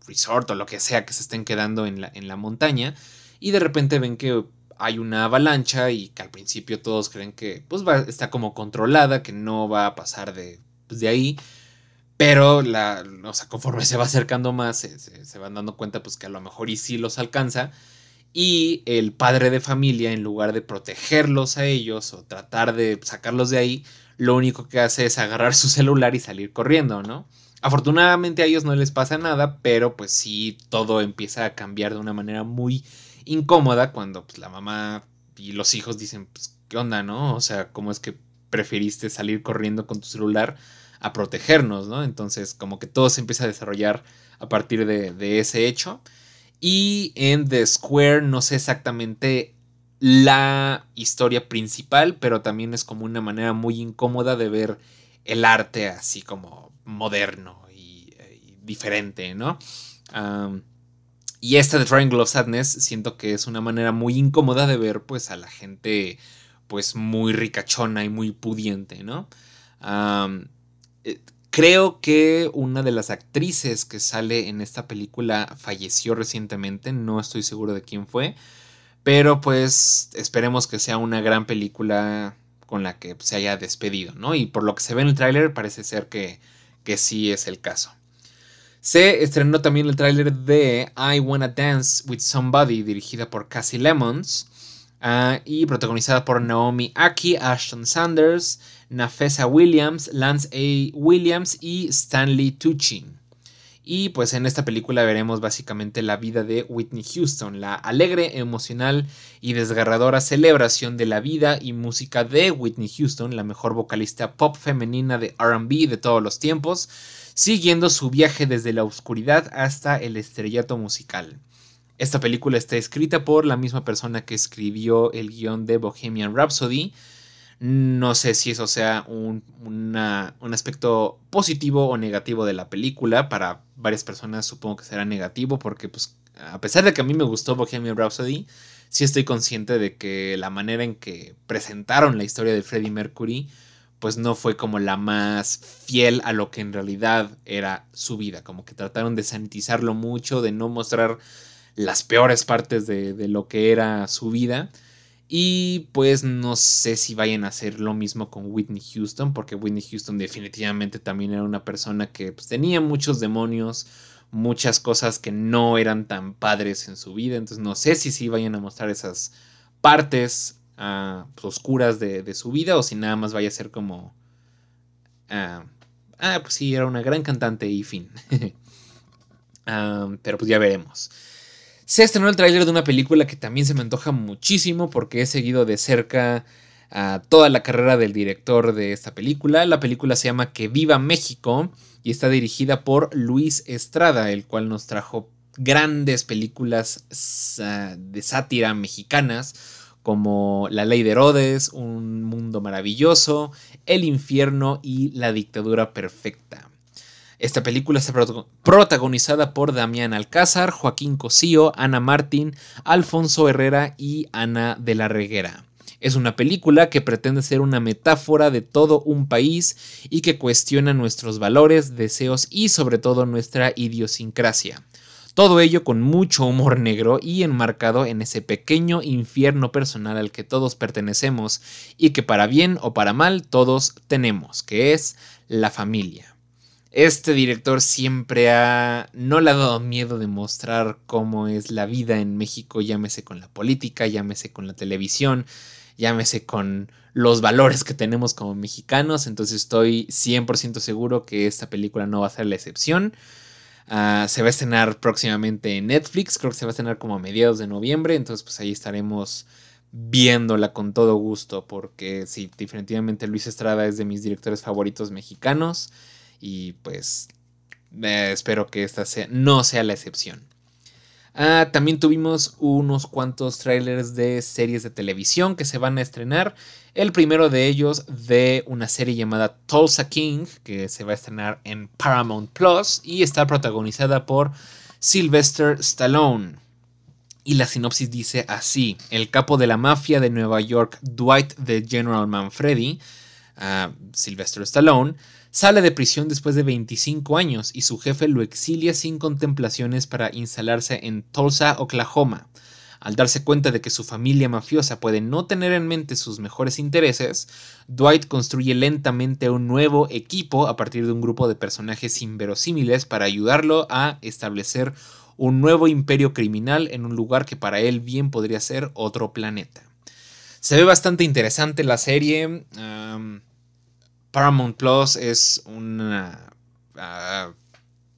resort o lo que sea que se estén quedando en la, en la montaña. Y de repente ven que hay una avalancha y que al principio todos creen que pues está como controlada, que no va a pasar de, pues, de ahí. Pero la, o sea, conforme se va acercando más, se, se, van dando cuenta pues que a lo mejor y sí los alcanza y el padre de familia, en lugar de protegerlos a ellos o tratar de sacarlos de ahí, lo único que hace es agarrar su celular y salir corriendo, ¿no? Afortunadamente a ellos no les pasa nada, pero pues sí, todo empieza a cambiar de una manera muy incómoda cuando pues, la mamá y los hijos dicen, pues, ¿qué onda, no? O sea, ¿cómo es que preferiste salir corriendo con tu celular a protegernos, ¿no? Entonces, como que todo se empieza a desarrollar a partir de, de ese hecho. Y en The Square no sé exactamente la historia principal, pero también es como una manera muy incómoda de ver el arte así como moderno y, diferente, ¿no? y esta de Triangle of Sadness siento que es una manera muy incómoda de ver pues a la gente pues muy ricachona y muy pudiente, ¿no? Eh, Creo que una de las actrices que sale en esta película falleció recientemente, no estoy seguro de quién fue, pero pues esperemos que sea una gran película con la que se haya despedido, ¿no? Y por lo que se ve en el tráiler parece ser que, que sí es el caso. Se estrenó también el tráiler de I Wanna Dance with Somebody, dirigida por Cassie Lemons ah, y protagonizada por Naomi Aki, Ashton Sanders, Nafesa Williams, Lance A. Williams y Stanley Tucci. Y pues en esta película veremos básicamente la vida de Whitney Houston, la alegre, emocional y desgarradora celebración de la vida y música de Whitney Houston, la mejor vocalista pop femenina de RB de todos los tiempos, siguiendo su viaje desde la oscuridad hasta el estrellato musical. Esta película está escrita por la misma persona que escribió el guion de Bohemian Rhapsody, no sé si eso sea un, aspecto positivo o negativo de la película. Para varias personas supongo que será negativo porque pues a pesar de que a mí me gustó Bohemian Rhapsody, sí estoy consciente de que la manera en que presentaron la historia de Freddie Mercury pues no fue como la más fiel a lo que en realidad era su vida. Como que trataron de sanitizarlo mucho, de no mostrar las peores partes de, de lo que era su vida y pues no sé si vayan a hacer lo mismo con Whitney Houston, porque Whitney Houston definitivamente también era una persona que pues, tenía muchos demonios, muchas cosas que no eran tan padres en su vida. Entonces no sé si sí vayan a mostrar esas partes ah, pues, oscuras de, su vida o si nada más vaya a ser como... ah, ah pues sí, era una gran cantante y fin. Ah, pero pues ya veremos. Se estrenó el tráiler de una película que también se me antoja muchísimo porque he seguido de cerca a toda la carrera del director de esta película. La película se llama Que Viva México y está dirigida por Luis Estrada, el cual nos trajo grandes películas de sátira mexicanas como La Ley de Herodes, Un Mundo Maravilloso, El Infierno y La Dictadura Perfecta. Esta película está protagonizada por Damián Alcázar, Joaquín Cosío, Ana Martín, Alfonso Herrera y Ana de la Reguera. Es una película que pretende ser una metáfora de todo un país y que cuestiona nuestros valores, deseos y sobre todo nuestra idiosincrasia. Todo ello con mucho humor negro y enmarcado en ese pequeño infierno personal al que todos pertenecemos y que para bien o para mal todos tenemos, que es la familia. Este director siempre ha no le ha dado miedo de mostrar cómo es la vida en México, llámese con la política, llámese con la televisión, llámese con los valores que tenemos como mexicanos, entonces estoy 100% seguro que esta película no va a ser la excepción. Ah, se va a estrenar próximamente en Netflix, creo que se va a estrenar como a mediados de noviembre, entonces pues ahí estaremos viéndola con todo gusto, porque sí, definitivamente Luis Estrada es de mis directores favoritos mexicanos y pues espero que esta no sea la excepción. Ah, también tuvimos unos cuantos trailers de series de televisión que se van a estrenar. El primero de ellos de una serie llamada Tulsa King, que se va a estrenar en Paramount Plus y está protagonizada por Sylvester Stallone. Y la sinopsis dice así: El capo de la mafia de Nueva York, Dwight the General Manfredi, uh, Sylvester Stallone, Sale de prisión después de 25 años y su jefe lo exilia sin contemplaciones para instalarse en Tulsa, Oklahoma. Al darse cuenta de que su familia mafiosa puede no tener en mente sus mejores intereses, Dwight construye lentamente un nuevo equipo a partir de un grupo de personajes inverosímiles para ayudarlo a establecer un nuevo imperio criminal en un lugar que para él bien podría ser otro planeta. Se ve bastante interesante la serie. Paramount Plus es ah,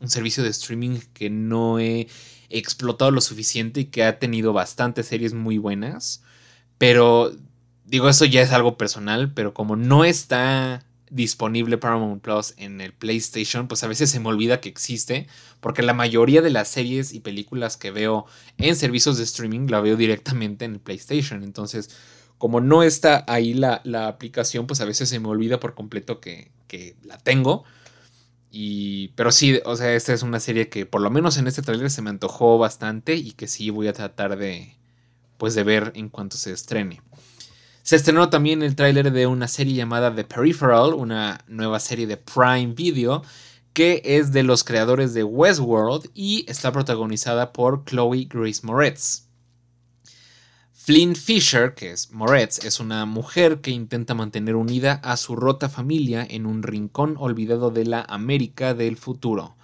un servicio de streaming que no he explotado lo suficiente y que ha tenido bastantes series muy buenas. Pero digo, eso ya es algo personal, pero como no está disponible Paramount Plus en el PlayStation, pues a veces se me olvida que existe, porque la mayoría de las series y películas que veo en servicios de streaming la veo directamente en el PlayStation. Entonces, como no está ahí la, aplicación, pues a veces se me olvida por completo que, la tengo. Y, pero sí, o sea, esta es una serie que por lo menos en este tráiler se me antojó bastante y que sí voy a tratar de, pues de ver en cuanto se estrene. Se estrenó también el tráiler de una serie llamada The Peripheral, una nueva serie de Prime Video que es de los creadores de Westworld y está protagonizada por Chloe Grace Moretz. Flynn Fisher, que es Moretz, es una mujer que intenta mantener unida a su rota familia en un rincón olvidado de la América del futuro.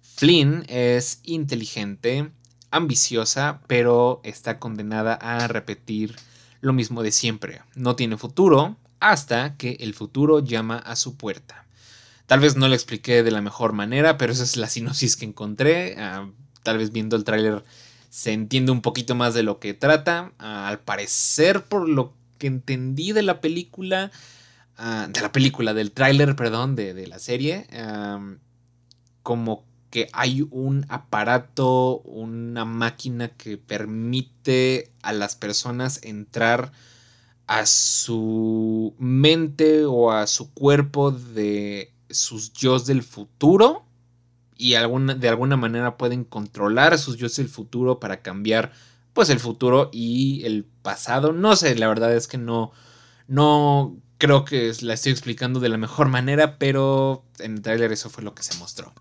Flynn es inteligente, ambiciosa, pero está condenada a repetir lo mismo de siempre. No tiene futuro hasta que el futuro llama a su puerta. Tal vez no lo expliqué de la mejor manera, pero esa es la sinopsis que encontré. Ah, tal vez viendo el tráiler se entiende un poquito más de lo que trata. al parecer, por lo que entendí de la película, ah, de la película, del tráiler, perdón, de, la serie, como que hay un aparato, una máquina que permite a las personas entrar a su mente o a su cuerpo de sus yo del futuro y de alguna manera pueden controlar a sus yo del futuro para cambiar pues el futuro y el pasado. No sé, la verdad es que no, no creo que la estoy explicando de la mejor manera, pero en el tráiler eso fue lo que se mostró.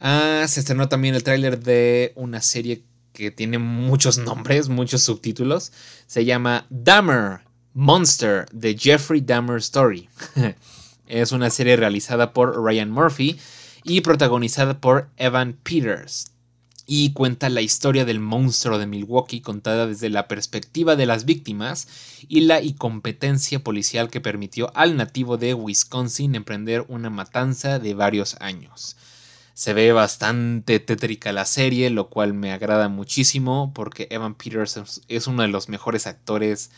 Ah, se estrenó también el tráiler de una serie que tiene muchos nombres, muchos subtítulos. Se llama Dahmer Monster, The Jeffrey Dahmer Story. es una serie realizada por Ryan Murphy y protagonizada por Evan Peters. Y cuenta la historia del monstruo de Milwaukee contada desde la perspectiva de las víctimas y la incompetencia policial que permitió al nativo de Wisconsin emprender una matanza de varios años. Se ve bastante tétrica la serie, lo cual me agrada muchísimo porque Evan Peters es uno de los mejores actores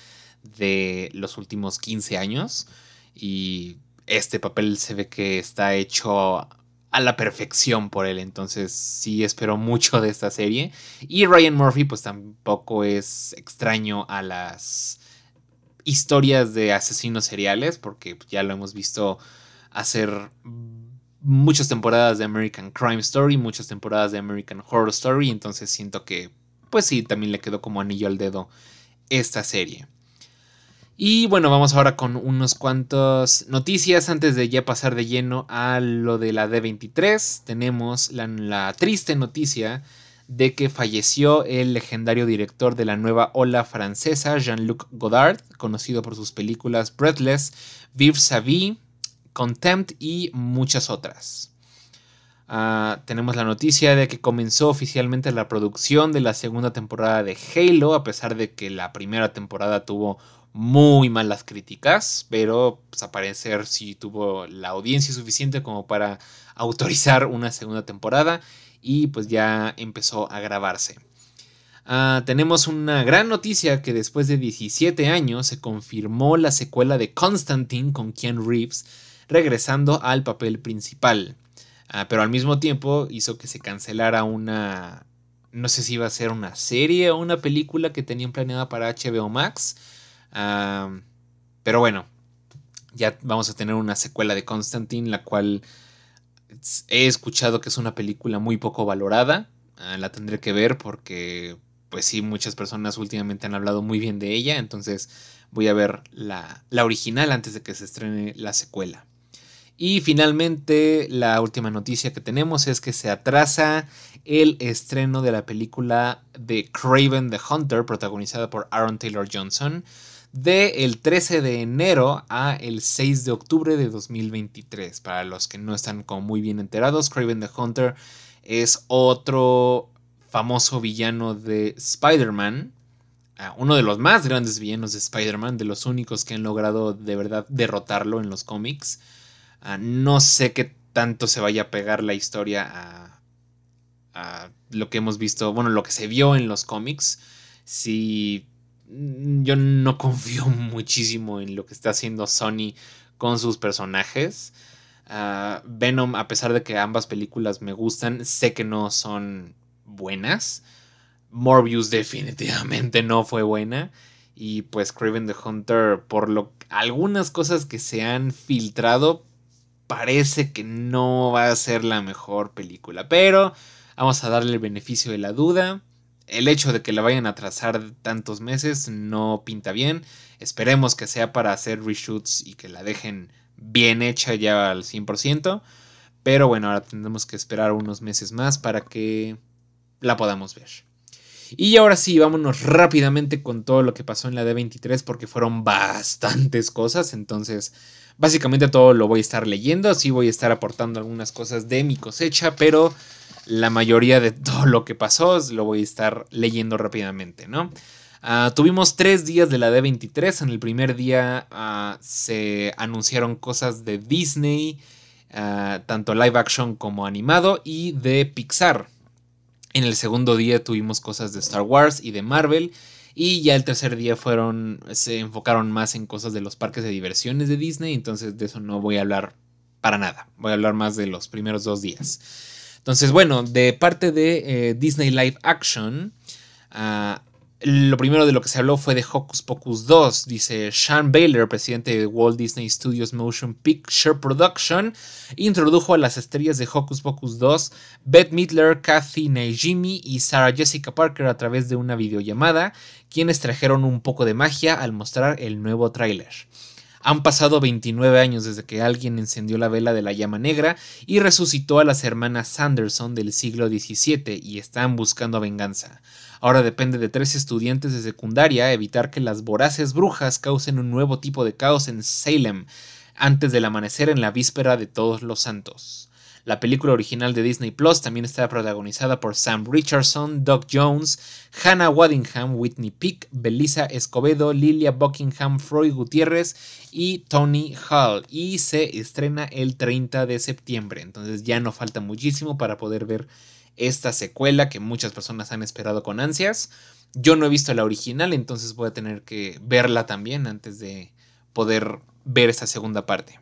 de los últimos 15 años y este papel se ve que está hecho a la perfección por él. Entonces sí espero mucho de esta serie. Y Ryan Murphy pues tampoco es extraño a las historias de asesinos seriales, porque ya lo hemos visto hacer muchas temporadas de American Crime Story, muchas temporadas de American Horror Story, entonces siento que, pues sí, también le quedó como anillo al dedo esta serie. Y bueno, vamos ahora con unos cuantos noticias antes de ya pasar de lleno a lo de la D23. Tenemos la, triste noticia de que falleció el legendario director de la nueva ola francesa, Jean-Luc Godard, conocido por sus películas Breathless, Vive sa vie, Contempt y muchas otras. Ah, tenemos la noticia de que comenzó oficialmente la producción de la segunda temporada de Halo, a pesar de que la primera temporada tuvo muy malas críticas, pero pues, a parecer sí tuvo la audiencia suficiente como para autorizar una segunda temporada y pues ya empezó a grabarse. Ah, tenemos una gran noticia que después de 17 años se confirmó la secuela de Constantine con Ken Reeves regresando al papel principal. Ah, pero al mismo tiempo hizo que se cancelara una... No sé si iba a ser una serie o una película que tenían planeada para HBO Max. Pero bueno, ya vamos a tener una secuela de Constantine, la cual he escuchado que es una película muy poco valorada. Ah, la tendré que ver porque, pues sí, muchas personas últimamente han hablado muy bien de ella. Entonces voy a ver la, la original antes de que se estrene la secuela. Y finalmente, la última noticia que tenemos es que se atrasa el estreno de la película de Craven the Hunter, protagonizada por Aaron Taylor Johnson, de el 13 de enero a el 6 de octubre de 2023. Para los que no están como muy bien enterados, Craven the Hunter es otro famoso villano de Spider-Man. Ah, uno de los más grandes villanos de Spider-Man, de los únicos que han logrado de verdad derrotarlo en los cómics. Ah, no sé qué tanto se vaya a pegar la historia a, a, lo que hemos visto, bueno, lo que se vio en los cómics. Si yo no confío muchísimo en lo que está haciendo Sony con sus personajes. Ah, Venom, a pesar de que ambas películas me gustan, sé que no son buenas. Morbius definitivamente no fue buena. Y pues Craven the Hunter, por lo algunas cosas que se han filtrado, parece que no va a ser la mejor película. Pero vamos a darle el beneficio de la duda. El hecho de que la vayan a trazar tantos meses no pinta bien. Esperemos que sea para hacer reshoots y que la dejen bien hecha ya al 100%. Pero bueno, ahora tendremos que esperar unos meses más para que la podamos ver. Y ahora sí, vámonos rápidamente con todo lo que pasó en la D23 porque fueron bastantes cosas. Entonces, Básicamente todo lo voy a estar leyendo, así voy a estar aportando algunas cosas de mi cosecha, pero la mayoría de todo lo que pasó lo voy a estar leyendo rápidamente, ¿no? Uh, tuvimos tres días de la D23. En el primer día uh, se anunciaron cosas de Disney, uh, tanto live action como animado, y de Pixar. En el segundo día tuvimos cosas de Star Wars y de Marvel. Y ya el tercer día fueron, se enfocaron más en cosas de los parques de diversiones de Disney, entonces de eso no voy a hablar para nada, voy a hablar más de los primeros dos días. Entonces, bueno, de parte de eh, Disney Live Action, ah, lo primero de lo que se habló fue de Hocus Pocus 2, dice Sean Baylor, presidente de Walt Disney Studios Motion Picture Production, introdujo a las estrellas de Hocus Pocus 2, Beth Midler, Kathy Najimy y Sarah Jessica Parker a través de una videollamada, quienes trajeron un poco de magia al mostrar el nuevo tráiler. Han pasado 29 años desde que alguien encendió la vela de la llama negra y resucitó a las hermanas Sanderson del siglo XVII y están buscando venganza. Ahora depende de tres estudiantes de secundaria evitar que las voraces brujas causen un nuevo tipo de caos en Salem antes del amanecer en la víspera de todos los santos. La película original de Disney Plus también está protagonizada por Sam Richardson, Doug Jones, Hannah Waddingham, Whitney Peak, Belisa Escobedo, Lilia Buckingham, Freud Gutiérrez y Tony Hall. Y se estrena el 30 de septiembre. Entonces ya no falta muchísimo para poder ver esta secuela que muchas personas han esperado con ansias. Yo no he visto la original, entonces voy a tener que verla también antes de poder ver esa segunda parte.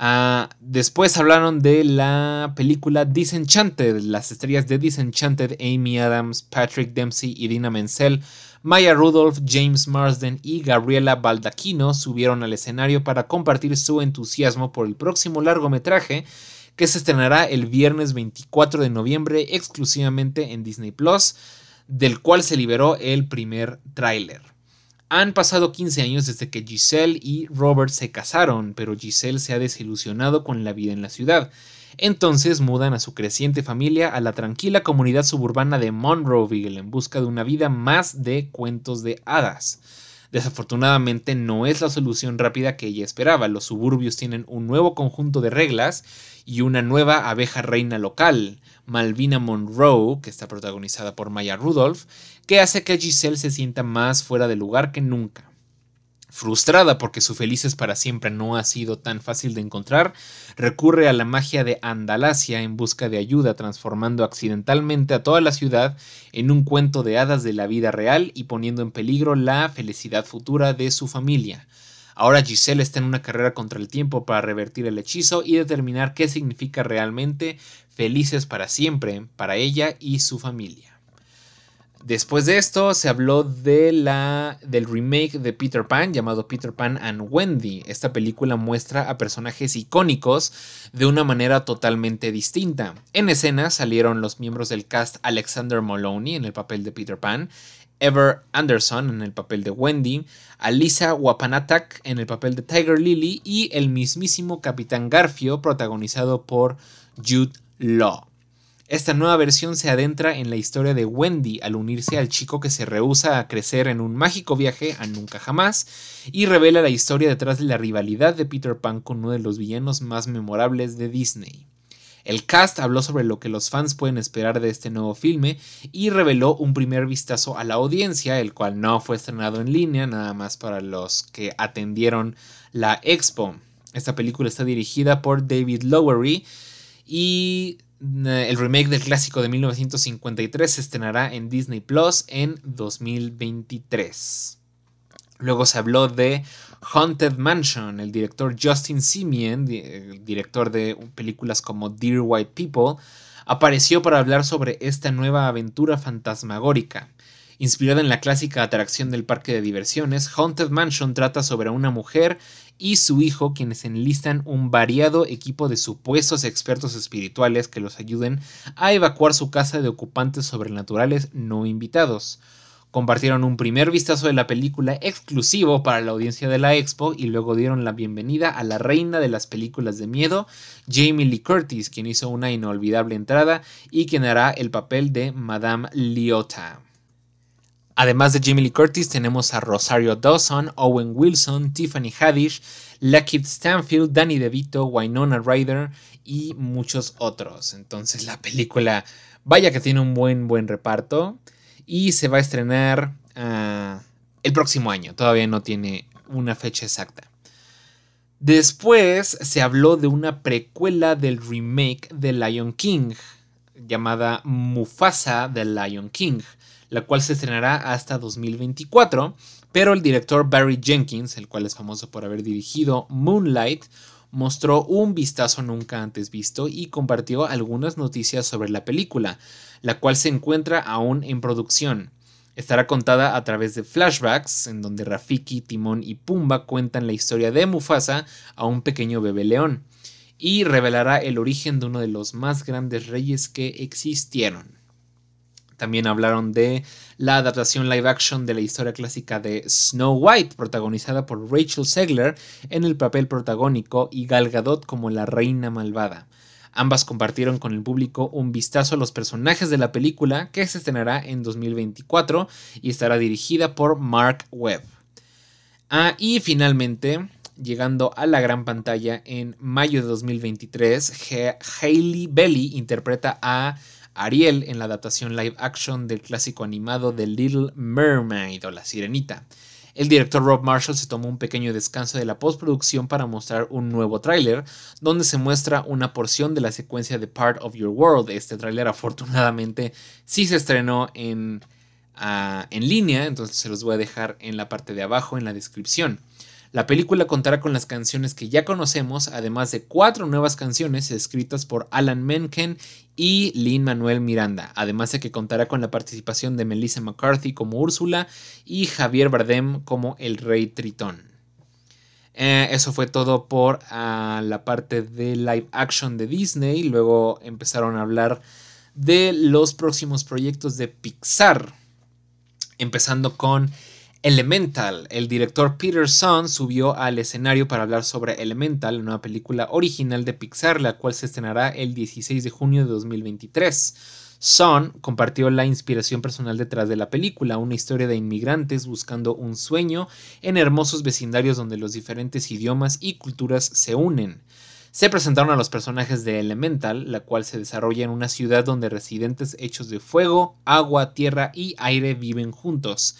Ah, después hablaron de la película Disenchanted, las estrellas de Disenchanted, Amy Adams, Patrick Dempsey y Dina Menzel. Maya Rudolph, James Marsden y Gabriela Baldacchino subieron al escenario para compartir su entusiasmo por el próximo largometraje que se estrenará el viernes 24 de noviembre exclusivamente en Disney Plus, del cual se liberó el primer tráiler. Han pasado 15 años desde que Giselle y Robert se casaron, pero Giselle se ha desilusionado con la vida en la ciudad. Entonces mudan a su creciente familia a la tranquila comunidad suburbana de Monroeville en busca de una vida más de cuentos de hadas. Desafortunadamente no es la solución rápida que ella esperaba. Los suburbios tienen un nuevo conjunto de reglas y una nueva abeja reina local, Malvina Monroe, que está protagonizada por Maya Rudolph, que hace que Giselle se sienta más fuera de lugar que nunca. Frustrada porque su felices para siempre no ha sido tan fácil de encontrar, recurre a la magia de Andalasia en busca de ayuda, transformando accidentalmente a toda la ciudad en un cuento de hadas de la vida real y poniendo en peligro la felicidad futura de su familia. Ahora Giselle está en una carrera contra el tiempo para revertir el hechizo y determinar qué significa realmente felices para siempre para ella y su familia. Después de esto se habló de la, del remake de Peter Pan llamado Peter Pan and Wendy. Esta película muestra a personajes icónicos de una manera totalmente distinta. En escena salieron los miembros del cast Alexander Moloney en el papel de Peter Pan, Ever Anderson en el papel de Wendy, Alisa Wapanatak en el papel de Tiger Lily y el mismísimo Capitán Garfio protagonizado por Jude Law. Esta nueva versión se adentra en la historia de Wendy al unirse al chico que se rehúsa a crecer en un mágico viaje a nunca jamás y revela la historia detrás de la rivalidad de Peter Pan con uno de los villanos más memorables de Disney. El cast habló sobre lo que los fans pueden esperar de este nuevo filme y reveló un primer vistazo a la audiencia, el cual no fue estrenado en línea, nada más para los que atendieron la expo. Esta película está dirigida por David Lowery y el remake del clásico de 1953 se estrenará en Disney Plus en 2023. Luego se habló de Haunted Mansion. El director Justin Simien, director de películas como Dear White People, apareció para hablar sobre esta nueva aventura fantasmagórica. Inspirada en la clásica atracción del parque de diversiones, Haunted Mansion trata sobre una mujer y su hijo quienes enlistan un variado equipo de supuestos expertos espirituales que los ayuden a evacuar su casa de ocupantes sobrenaturales no invitados. Compartieron un primer vistazo de la película exclusivo para la audiencia de la expo y luego dieron la bienvenida a la reina de las películas de miedo, Jamie Lee Curtis, quien hizo una inolvidable entrada y quien hará el papel de Madame Liotta. Además de Jamie Lee Curtis, tenemos a Rosario Dawson, Owen Wilson, Tiffany Haddish, Lakeith Stanfield, Danny DeVito, Winona Ryder y muchos otros. Entonces la película, vaya que tiene un buen, buen reparto y se va a estrenar ah, el próximo año. Todavía no tiene una fecha exacta. Después se habló de una precuela del remake de Lion King llamada Mufasa de Lion King la cual se estrenará hasta 2024, pero el director Barry Jenkins, el cual es famoso por haber dirigido Moonlight, mostró un vistazo nunca antes visto y compartió algunas noticias sobre la película, la cual se encuentra aún en producción. Estará contada a través de flashbacks, en donde Rafiki, Timón y Pumba cuentan la historia de Mufasa a un pequeño bebé león, y revelará el origen de uno de los más grandes reyes que existieron. También hablaron de la adaptación live action de la historia clásica de Snow White, protagonizada por Rachel Segler en el papel protagónico y Gal Gadot como la reina malvada. Ambas compartieron con el público un vistazo a los personajes de la película que se estrenará en 2024 y estará dirigida por Mark Webb. Ah, y finalmente, llegando a la gran pantalla en mayo de 2023, Hailey Belly interpreta a Ariel en la adaptación live action del clásico animado de Little Mermaid o La Sirenita. El director Rob Marshall se tomó un pequeño descanso de la postproducción para mostrar un nuevo tráiler, donde se muestra una porción de la secuencia de Part of Your World. Este tráiler afortunadamente sí se estrenó en, ah, en línea, entonces se los voy a dejar en la parte de abajo en la descripción. La película contará con las canciones que ya conocemos, además de cuatro nuevas canciones escritas por Alan Menken y Lin Manuel Miranda, además de que contará con la participación de Melissa McCarthy como Úrsula y Javier Bardem como el Rey Tritón. Eh, eso fue todo por ah, la parte de live action de Disney. Luego empezaron a hablar de los próximos proyectos de Pixar. Empezando con Elemental. El director Peter Son subió al escenario para hablar sobre Elemental, una nueva película original de Pixar, la cual se estrenará el 16 de junio de 2023. Son compartió la inspiración personal detrás de la película, una historia de inmigrantes buscando un sueño en hermosos vecindarios donde los diferentes idiomas y culturas se unen. Se presentaron a los personajes de Elemental, la cual se desarrolla en una ciudad donde residentes hechos de fuego, agua, tierra y aire viven juntos.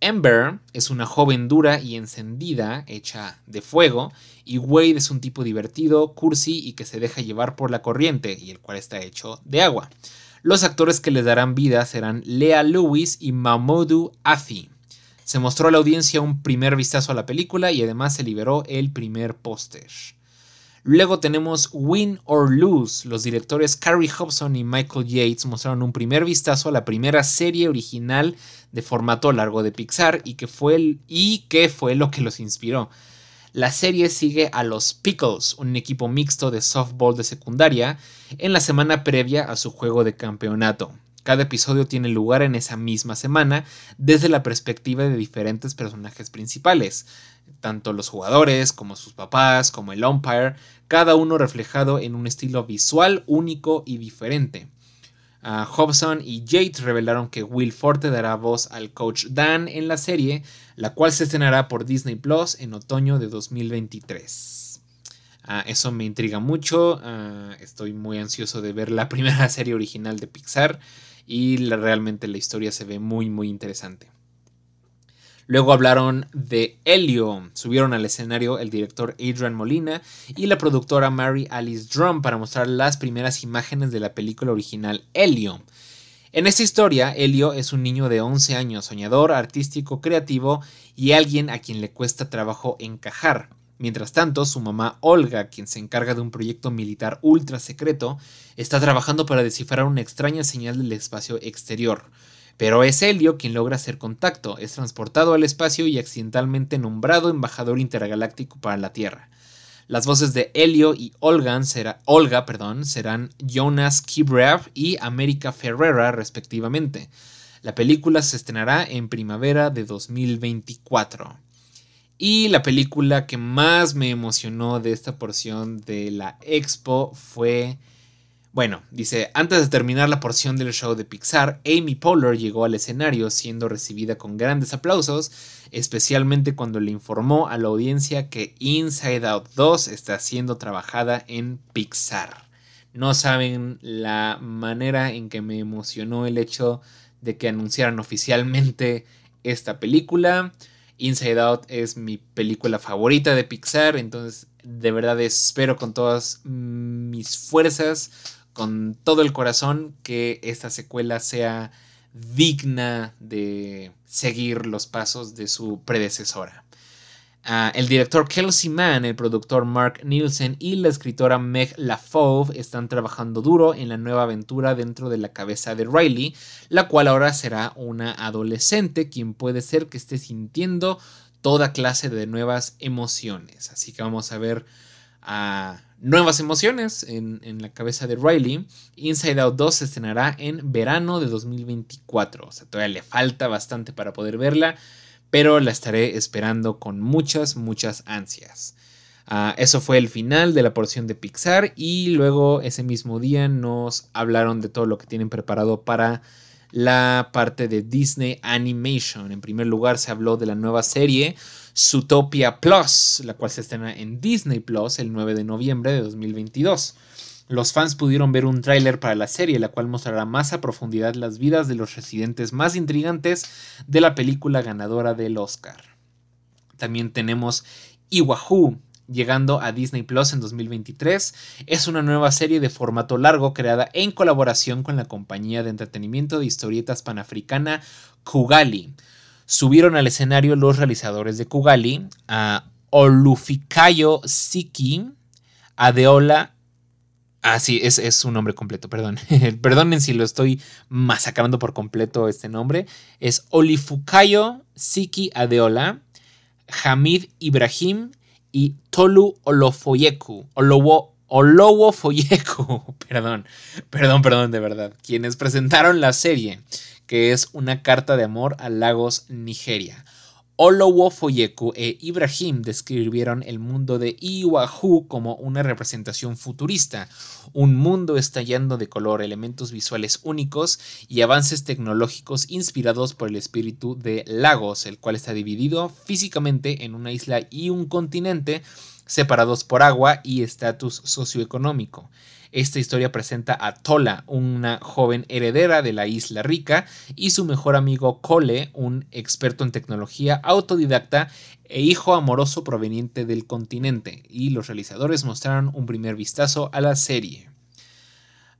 Ember es una joven dura y encendida, hecha de fuego, y Wade es un tipo divertido, cursi y que se deja llevar por la corriente, y el cual está hecho de agua. Los actores que les darán vida serán Lea Lewis y Mamoudou Afi. Se mostró a la audiencia un primer vistazo a la película y además se liberó el primer póster. Luego tenemos Win or Lose. Los directores Carrie Hobson y Michael Yates mostraron un primer vistazo a la primera serie original de formato largo de Pixar y que fue, y que fue lo que los inspiró. La serie sigue a los Pickles, un equipo mixto de softball de secundaria, en la semana previa a su juego de campeonato. Cada episodio tiene lugar en esa misma semana desde la perspectiva de diferentes personajes principales, tanto los jugadores como sus papás, como el umpire, cada uno reflejado en un estilo visual único y diferente. Hobson y Yates revelaron que Will Forte dará voz al coach Dan en la serie, la cual se estrenará por Disney Plus en otoño de 2023. Ah, eso me intriga mucho, ah, estoy muy ansioso de ver la primera serie original de Pixar y realmente la historia se ve muy muy interesante. Luego hablaron de Helio. Subieron al escenario el director Adrian Molina y la productora Mary Alice Drum para mostrar las primeras imágenes de la película original Helio. En esta historia, Helio es un niño de 11 años, soñador, artístico, creativo y alguien a quien le cuesta trabajo encajar. Mientras tanto, su mamá Olga, quien se encarga de un proyecto militar ultra secreto, está trabajando para descifrar una extraña señal del espacio exterior. Pero es Helio quien logra hacer contacto, es transportado al espacio y accidentalmente nombrado embajador intergaláctico para la Tierra. Las voces de Helio y Olga, perdón, serán Jonas Kibrev y América Ferrera respectivamente. La película se estrenará en primavera de 2024. Y la película que más me emocionó de esta porción de la expo fue bueno, dice, antes de terminar la porción del show de Pixar, Amy Poehler llegó al escenario siendo recibida con grandes aplausos, especialmente cuando le informó a la audiencia que Inside Out 2 está siendo trabajada en Pixar. No saben la manera en que me emocionó el hecho de que anunciaran oficialmente esta película. Inside Out es mi película favorita de Pixar, entonces de verdad espero con todas mis fuerzas con todo el corazón que esta secuela sea digna de seguir los pasos de su predecesora. Ah, el director Kelsey Mann, el productor Mark Nielsen y la escritora Meg LaFauve están trabajando duro en la nueva aventura dentro de la cabeza de Riley, la cual ahora será una adolescente quien puede ser que esté sintiendo toda clase de nuevas emociones. Así que vamos a ver a nuevas emociones en, la cabeza de Riley. Inside Out 2 se estrenará en verano de 2024. O sea, todavía le falta bastante para poder verla, pero la estaré esperando con muchas, muchas ansias. Ah, eso fue el final de la porción de Pixar y luego ese mismo día nos hablaron de todo lo que tienen preparado para la parte de Disney Animation. En primer lugar se habló de la nueva serie Zootopia Plus, la cual se estrena en Disney Plus el 9 de noviembre de 2022. Los fans pudieron ver un tráiler para la serie, la cual mostrará más a profundidad las vidas de los residentes más intrigantes de la película ganadora del Oscar. También tenemos Iwahoo, llegando a Disney Plus en 2023. Es una nueva serie de formato largo creada en colaboración con la compañía de entretenimiento de historietas panafricana Kugali. Subieron al escenario los realizadores de Kugali, a Olufikayo Siki Adeola. Ah, sí, es, es su nombre completo, perdón. Perdonen si lo estoy masacrando por completo este nombre. Es Olifukayo Siki Adeola, Hamid Ibrahim y Tolu Olofoyeku. Olowo, Foyeku, perdón, perdón, perdón, de verdad, quienes presentaron la serie, que es una carta de amor a Lagos, Nigeria. Olowo Foyeku e Ibrahim describieron el mundo de Iwahu como una representación futurista, un mundo estallando de color, elementos visuales únicos y avances tecnológicos inspirados por el espíritu de Lagos, el cual está dividido físicamente en una isla y un continente separados por agua y estatus socioeconómico. Esta historia presenta a Tola, una joven heredera de la isla rica, y su mejor amigo Cole, un experto en tecnología autodidacta e hijo amoroso proveniente del continente, y los realizadores mostraron un primer vistazo a la serie.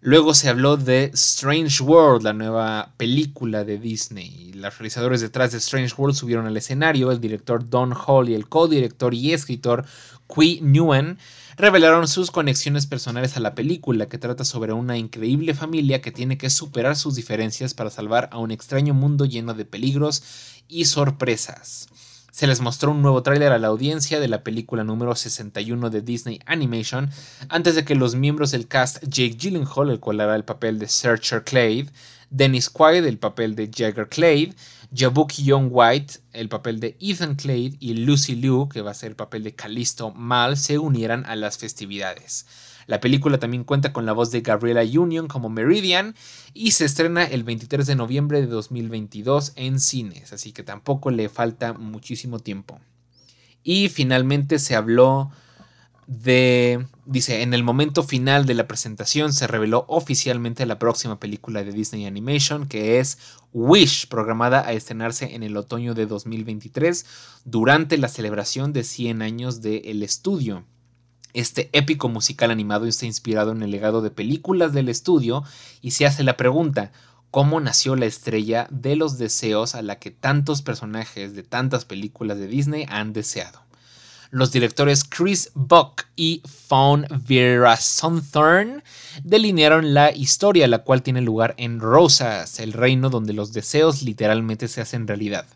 Luego se habló de Strange World, la nueva película de Disney. Los realizadores detrás de Strange World subieron al escenario, el director Don Hall y el codirector y escritor Qui Nguyen revelaron sus conexiones personales a la película, que trata sobre una increíble familia que tiene que superar sus diferencias para salvar a un extraño mundo lleno de peligros y sorpresas. Se les mostró un nuevo tráiler a la audiencia de la película número 61 de Disney Animation antes de que los miembros del cast Jake Gyllenhaal, el cual hará el papel de Searcher Clade, Dennis Quaid, el papel de Jagger Clade, Jabuki Young White, el papel de Ethan Clade, y Lucy Liu, que va a ser el papel de Callisto Mal, se unieran a las festividades. La película también cuenta con la voz de Gabriela Union como Meridian y se estrena el 23 de noviembre de 2022 en cines, así que tampoco le falta muchísimo tiempo. Y finalmente se habló de... Dice, en el momento final de la presentación se reveló oficialmente la próxima película de Disney Animation, que es Wish, programada a estrenarse en el otoño de 2023 durante la celebración de 100 años del estudio. Este épico musical animado está inspirado en el legado de películas del estudio y se hace la pregunta, ¿cómo nació la estrella de los deseos a la que tantos personajes de tantas películas de Disney han deseado? Los directores Chris Buck y Fawn Sonthorn delinearon la historia, la cual tiene lugar en Rosas, el reino donde los deseos literalmente se hacen realidad.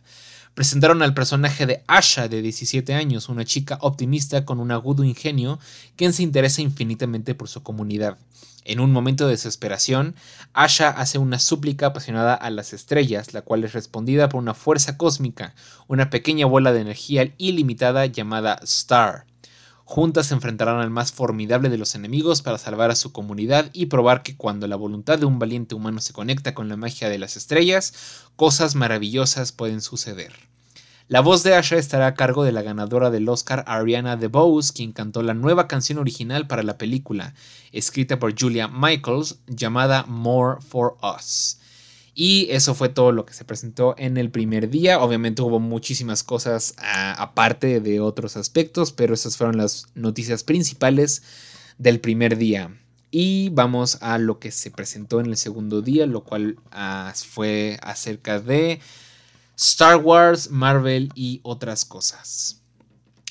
Presentaron al personaje de Asha, de 17 años, una chica optimista con un agudo ingenio, quien se interesa infinitamente por su comunidad. En un momento de desesperación, Asha hace una súplica apasionada a las estrellas, la cual es respondida por una fuerza cósmica, una pequeña bola de energía ilimitada llamada Star. Juntas se enfrentarán al más formidable de los enemigos para salvar a su comunidad y probar que cuando la voluntad de un valiente humano se conecta con la magia de las estrellas, cosas maravillosas pueden suceder. La voz de Asha estará a cargo de la ganadora del Oscar Ariana DeBose, quien cantó la nueva canción original para la película, escrita por Julia Michaels, llamada More for Us. Y eso fue todo lo que se presentó en el primer día. Obviamente hubo muchísimas cosas aparte de otros aspectos, pero esas fueron las noticias principales del primer día. Y vamos a lo que se presentó en el segundo día, lo cual ah, fue acerca de Star Wars, Marvel y otras cosas.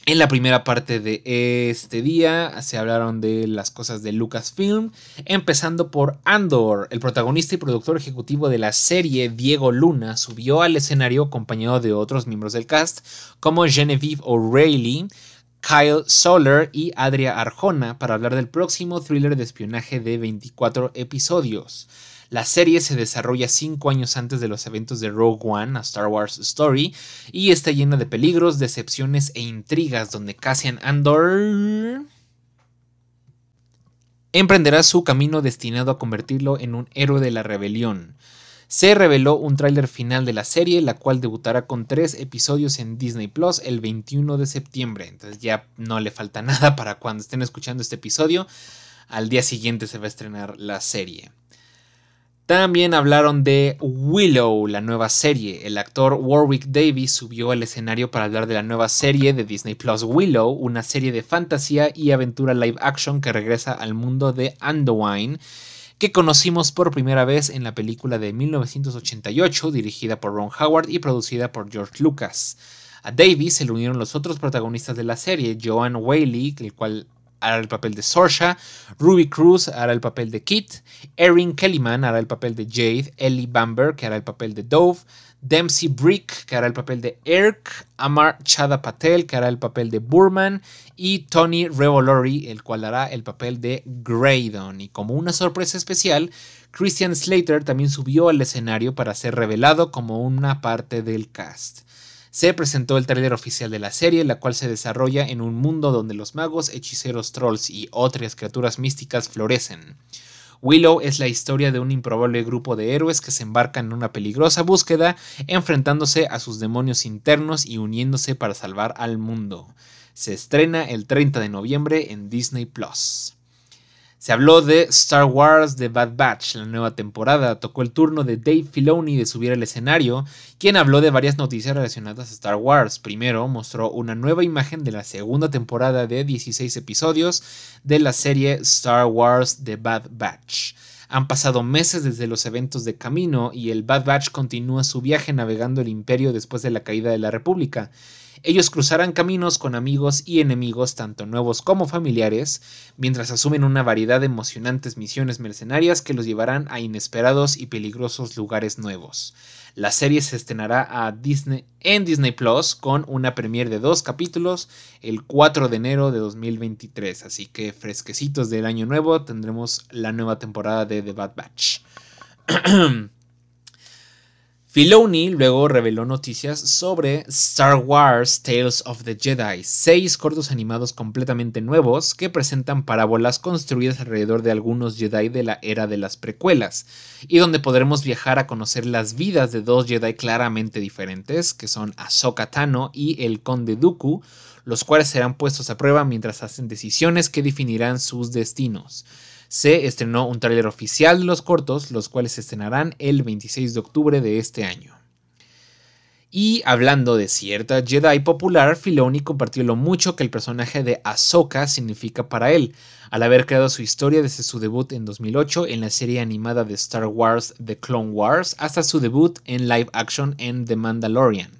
En la primera parte de este día se hablaron de las cosas de Lucasfilm, empezando por Andor. El protagonista y productor ejecutivo de la serie, Diego Luna, subió al escenario acompañado de otros miembros del cast, como Genevieve O'Reilly, Kyle Soler y Adria Arjona, para hablar del próximo thriller de espionaje de 24 episodios. La serie se desarrolla cinco años antes de los eventos de Rogue One, a Star Wars Story, y está llena de peligros, decepciones e intrigas donde Cassian Andor emprenderá su camino destinado a convertirlo en un héroe de la rebelión. Se reveló un tráiler final de la serie, la cual debutará con tres episodios en Disney Plus el 21 de septiembre. Entonces ya no le falta nada para cuando estén escuchando este episodio. Al día siguiente se va a estrenar la serie. También hablaron de Willow, la nueva serie. El actor Warwick Davis subió al escenario para hablar de la nueva serie de Disney Plus Willow, una serie de fantasía y aventura live action que regresa al mundo de Anduin, que conocimos por primera vez en la película de 1988 dirigida por Ron Howard y producida por George Lucas. A Davis se le unieron los otros protagonistas de la serie, Joanne Whaley, el cual hará el papel de Sorsha, Ruby Cruz hará el papel de Kit, Erin Kellyman hará el papel de Jade, Ellie Bamber, que hará el papel de Dove, Dempsey Brick, que hará el papel de Erk, Amar Chada Patel, que hará el papel de Burman, y Tony Revolori, el cual hará el papel de Graydon. Y como una sorpresa especial, Christian Slater también subió al escenario para ser revelado como una parte del cast se presentó el tráiler oficial de la serie, la cual se desarrolla en un mundo donde los magos, hechiceros, trolls y otras criaturas místicas florecen. Willow es la historia de un improbable grupo de héroes que se embarcan en una peligrosa búsqueda, enfrentándose a sus demonios internos y uniéndose para salvar al mundo. Se estrena el 30 de noviembre en Disney Plus. Se habló de Star Wars The Bad Batch, la nueva temporada. Tocó el turno de Dave Filoni de subir al escenario, quien habló de varias noticias relacionadas a Star Wars. Primero, mostró una nueva imagen de la segunda temporada de 16 episodios de la serie Star Wars The Bad Batch. Han pasado meses desde los eventos de camino y el Bad Batch continúa su viaje navegando el imperio después de la caída de la República. Ellos cruzarán caminos con amigos y enemigos, tanto nuevos como familiares, mientras asumen una variedad de emocionantes misiones mercenarias que los llevarán a inesperados y peligrosos lugares nuevos. La serie se estrenará a Disney, en Disney Plus con una premiere de dos capítulos el 4 de enero de 2023. Así que fresquecitos del año nuevo tendremos la nueva temporada de The Bad Batch. Filoni luego reveló noticias sobre Star Wars Tales of the Jedi, seis cortos animados completamente nuevos que presentan parábolas construidas alrededor de algunos Jedi de la era de las precuelas, y donde podremos viajar a conocer las vidas de dos Jedi claramente diferentes, que son Ahsoka Tano y el Conde Dooku, los cuales serán puestos a prueba mientras hacen decisiones que definirán sus destinos se estrenó un tráiler oficial de los cortos, los cuales se estrenarán el 26 de octubre de este año. Y hablando de cierta Jedi popular, Filoni compartió lo mucho que el personaje de Ahsoka significa para él, al haber creado su historia desde su debut en 2008 en la serie animada de Star Wars The Clone Wars hasta su debut en live action en The Mandalorian.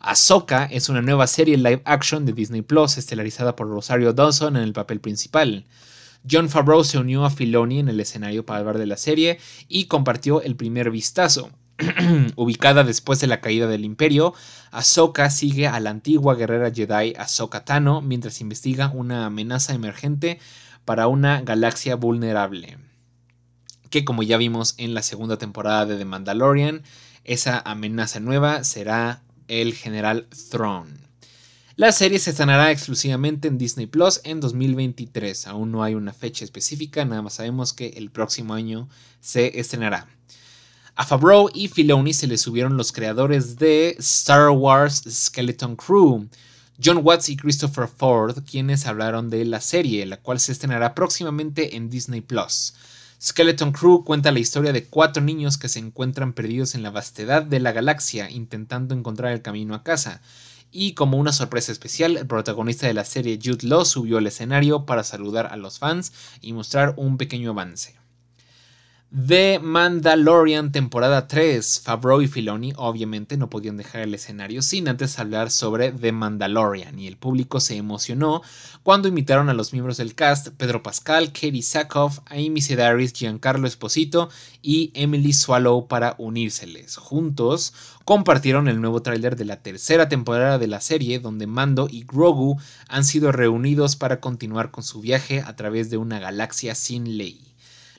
Ahsoka es una nueva serie live action de Disney Plus estelarizada por Rosario Dawson en el papel principal. John Favreau se unió a Filoni en el escenario para hablar de la serie y compartió el primer vistazo. Ubicada después de la caída del imperio, Ahsoka sigue a la antigua guerrera Jedi Ahsoka Tano mientras investiga una amenaza emergente para una galaxia vulnerable. Que como ya vimos en la segunda temporada de The Mandalorian, esa amenaza nueva será el general Thrawn. La serie se estrenará exclusivamente en Disney Plus en 2023. Aún no hay una fecha específica, nada más sabemos que el próximo año se estrenará. A Favreau y Filoni se les subieron los creadores de Star Wars Skeleton Crew, John Watts y Christopher Ford, quienes hablaron de la serie, la cual se estrenará próximamente en Disney Plus. Skeleton Crew cuenta la historia de cuatro niños que se encuentran perdidos en la vastedad de la galaxia intentando encontrar el camino a casa. Y como una sorpresa especial, el protagonista de la serie Jude Law subió al escenario para saludar a los fans y mostrar un pequeño avance. The Mandalorian temporada 3. Favreau y Filoni obviamente no podían dejar el escenario sin antes hablar sobre The Mandalorian y el público se emocionó cuando invitaron a los miembros del cast Pedro Pascal, Katie Sackhoff, Amy Sedaris, Giancarlo Esposito y Emily Swallow para unírseles. Juntos compartieron el nuevo tráiler de la tercera temporada de la serie donde Mando y Grogu han sido reunidos para continuar con su viaje a través de una galaxia sin ley.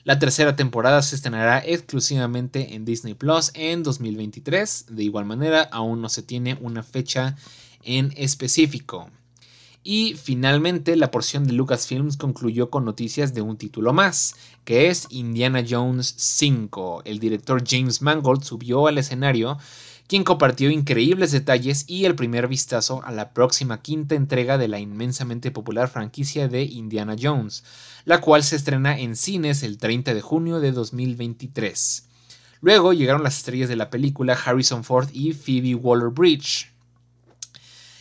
La tercera temporada se estrenará exclusivamente en Disney Plus en 2023. De igual manera, aún no se tiene una fecha en específico. Y finalmente, la porción de Lucasfilms concluyó con noticias de un título más, que es Indiana Jones 5. El director James Mangold subió al escenario quien compartió increíbles detalles y el primer vistazo a la próxima quinta entrega de la inmensamente popular franquicia de Indiana Jones, la cual se estrena en cines el 30 de junio de 2023. Luego llegaron las estrellas de la película Harrison Ford y Phoebe Waller-Bridge.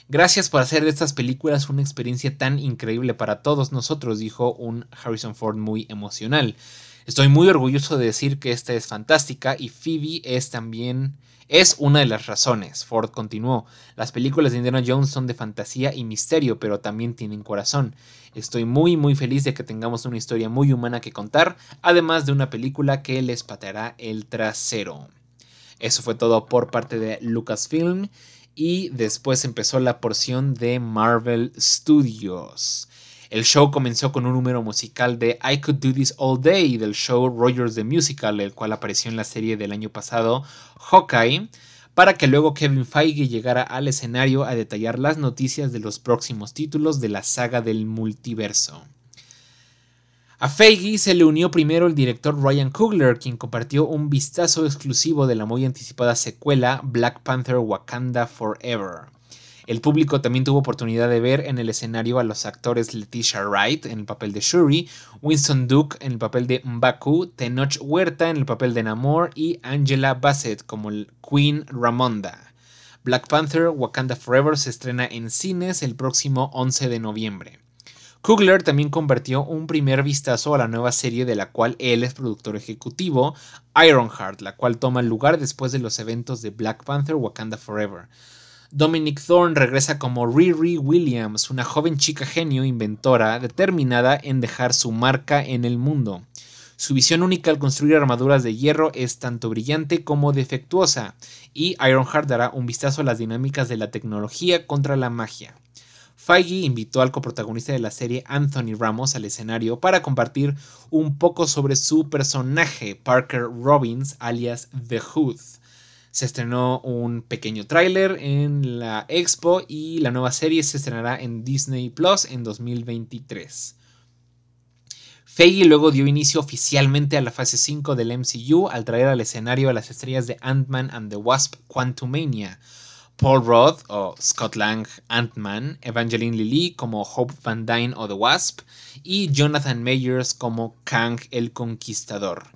Gracias por hacer de estas películas una experiencia tan increíble para todos nosotros, dijo un Harrison Ford muy emocional. Estoy muy orgulloso de decir que esta es fantástica y Phoebe es también es una de las razones. Ford continuó. Las películas de Indiana Jones son de fantasía y misterio, pero también tienen corazón. Estoy muy muy feliz de que tengamos una historia muy humana que contar, además de una película que les pateará el trasero. Eso fue todo por parte de Lucasfilm y después empezó la porción de Marvel Studios. El show comenzó con un número musical de I Could Do This All Day del show Rogers the Musical, el cual apareció en la serie del año pasado Hawkeye, para que luego Kevin Feige llegara al escenario a detallar las noticias de los próximos títulos de la saga del multiverso. A Feige se le unió primero el director Ryan Coogler, quien compartió un vistazo exclusivo de la muy anticipada secuela Black Panther Wakanda Forever. El público también tuvo oportunidad de ver en el escenario a los actores Leticia Wright en el papel de Shuri, Winston Duke en el papel de Mbaku, Tenoch Huerta en el papel de Namor y Angela Bassett como Queen Ramonda. Black Panther Wakanda Forever se estrena en cines el próximo 11 de noviembre. Kugler también convirtió un primer vistazo a la nueva serie de la cual él es productor ejecutivo, Ironheart, la cual toma lugar después de los eventos de Black Panther Wakanda Forever. Dominic Thorne regresa como Riri Williams, una joven chica genio inventora determinada en dejar su marca en el mundo. Su visión única al construir armaduras de hierro es tanto brillante como defectuosa, y Ironheart dará un vistazo a las dinámicas de la tecnología contra la magia. Feige invitó al coprotagonista de la serie Anthony Ramos al escenario para compartir un poco sobre su personaje, Parker Robbins, alias The Hood. Se estrenó un pequeño tráiler en la expo y la nueva serie se estrenará en Disney Plus en 2023. Feige luego dio inicio oficialmente a la fase 5 del MCU al traer al escenario a las estrellas de Ant-Man and the Wasp Quantumania. Paul Roth o Scott Lang Ant-Man, Evangeline Lilly como Hope Van Dyne o The Wasp y Jonathan Mayers como Kang el Conquistador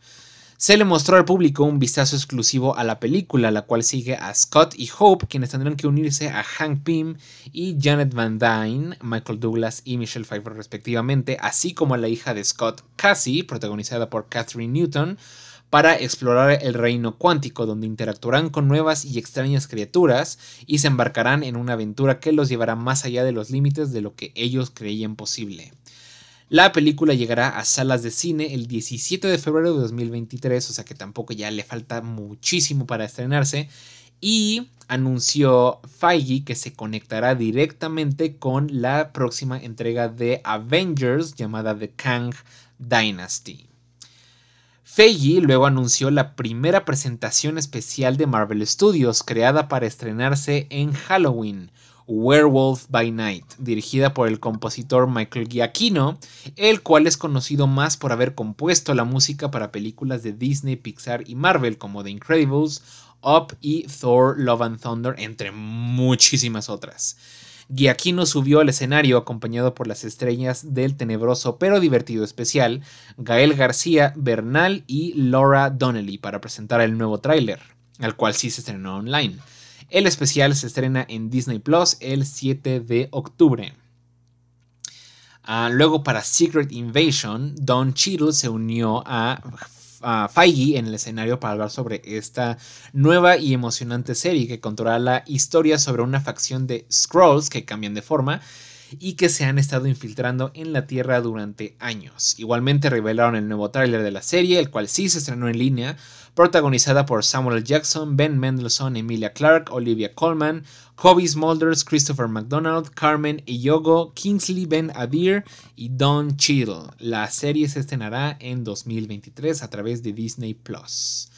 se le mostró al público un vistazo exclusivo a la película, la cual sigue a Scott y Hope, quienes tendrán que unirse a Hank Pym y Janet Van Dyne, Michael Douglas y Michelle Pfeiffer respectivamente, así como a la hija de Scott, Cassie, protagonizada por Catherine Newton, para explorar el reino cuántico, donde interactuarán con nuevas y extrañas criaturas y se embarcarán en una aventura que los llevará más allá de los límites de lo que ellos creían posible. La película llegará a salas de cine el 17 de febrero de 2023, o sea que tampoco ya le falta muchísimo para estrenarse. Y anunció Feige que se conectará directamente con la próxima entrega de Avengers llamada The Kang Dynasty. Feige luego anunció la primera presentación especial de Marvel Studios creada para estrenarse en Halloween, Werewolf by Night, dirigida por el compositor Michael Giacchino, el cual es conocido más por haber compuesto la música para películas de Disney, Pixar y Marvel como The Incredibles, Up y Thor Love and Thunder, entre muchísimas otras. Giacchino subió al escenario acompañado por las estrellas del tenebroso pero divertido especial, Gael García Bernal y Laura Donnelly para presentar el nuevo tráiler, al cual sí se estrenó online. El especial se estrena en Disney Plus el 7 de octubre. Ah, luego para Secret Invasion, Don Cheadle se unió a, Feige en el escenario para hablar sobre esta nueva y emocionante serie que contará la historia sobre una facción de Scrolls que cambian de forma y que se han estado infiltrando en la Tierra durante años. Igualmente revelaron el nuevo tráiler de la serie, el cual sí se estrenó en línea, protagonizada por Samuel Jackson, Ben Mendelsohn, Emilia Clarke, Olivia Colman, Kobe Smulders, Christopher McDonald, Carmen Eyogo, Kingsley Ben Adir y Don Cheadle. La serie se estrenará en 2023 a través de Disney Plus.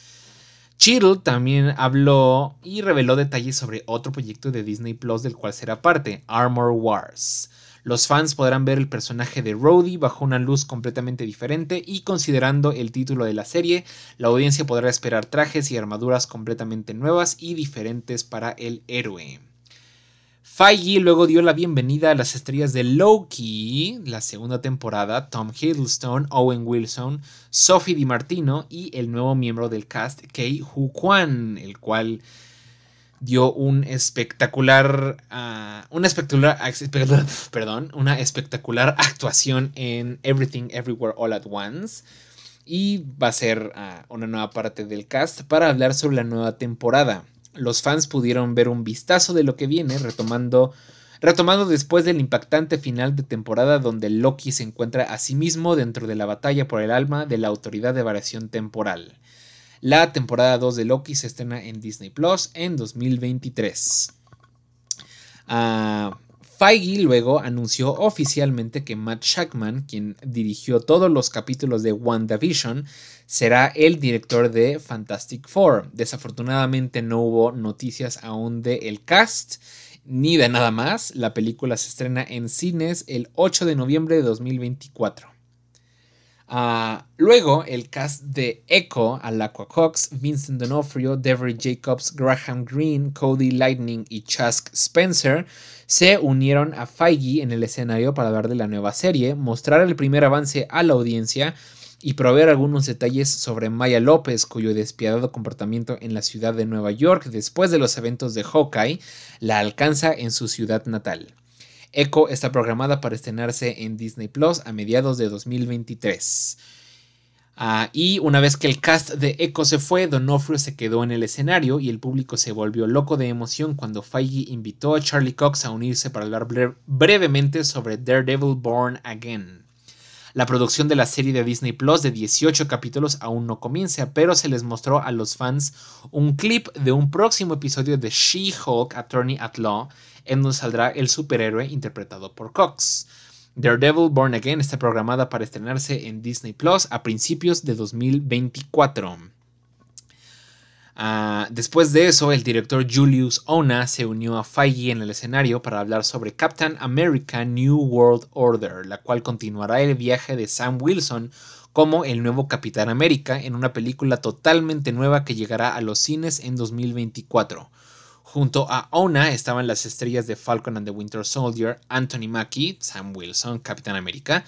Cheadle también habló y reveló detalles sobre otro proyecto de Disney Plus del cual será parte, Armor Wars. Los fans podrán ver el personaje de Rhodey bajo una luz completamente diferente y considerando el título de la serie, la audiencia podrá esperar trajes y armaduras completamente nuevas y diferentes para el héroe. Feige luego dio la bienvenida a las estrellas de Loki, la segunda temporada, Tom Hiddleston, Owen Wilson, Sophie DiMartino y el nuevo miembro del cast, Kei Hu Kwan, el cual dio un espectacular, uh, una espectacular, perdón, una espectacular actuación en Everything Everywhere All at Once. y va a ser ah, una nueva parte del cast para hablar sobre la nueva temporada. Los fans pudieron ver un vistazo de lo que viene, retomando, retomando después del impactante final de temporada donde Loki se encuentra a sí mismo dentro de la batalla por el alma de la autoridad de variación temporal. La temporada 2 de Loki se estrena en Disney Plus en 2023. Feige luego anunció oficialmente que Matt Shackman, quien dirigió todos los capítulos de WandaVision, será el director de Fantastic Four. Desafortunadamente no hubo noticias aún de el cast ni de nada más. La película se estrena en cines el 8 de noviembre de 2024. Ah, luego, el cast de Echo, Alaqua Cox, Vincent D'Onofrio, Devery Jacobs, Graham Greene, Cody Lightning y Chuck Spencer se unieron a Feige en el escenario para hablar de la nueva serie, mostrar el primer avance a la audiencia y proveer algunos detalles sobre Maya López, cuyo despiadado comportamiento en la ciudad de Nueva York después de los eventos de Hawkeye la alcanza en su ciudad natal. Echo está programada para estrenarse en Disney Plus a mediados de 2023. Ah, y una vez que el cast de Echo se fue, Donofrio se quedó en el escenario y el público se volvió loco de emoción cuando Feige invitó a Charlie Cox a unirse para hablar brevemente sobre Daredevil Born Again. La producción de la serie de Disney Plus de 18 capítulos aún no comienza, pero se les mostró a los fans un clip de un próximo episodio de She-Hulk Attorney at Law, en donde saldrá el superhéroe interpretado por Cox. Daredevil Born Again está programada para estrenarse en Disney Plus a principios de 2024. Ah, después de eso, el director Julius Ona se unió a Feige en el escenario para hablar sobre Captain America New World Order, la cual continuará el viaje de Sam Wilson como el nuevo Capitán América en una película totalmente nueva que llegará a los cines en 2024. Junto a Ona estaban las estrellas de Falcon and the Winter Soldier, Anthony Mackie, Sam Wilson, Capitán América,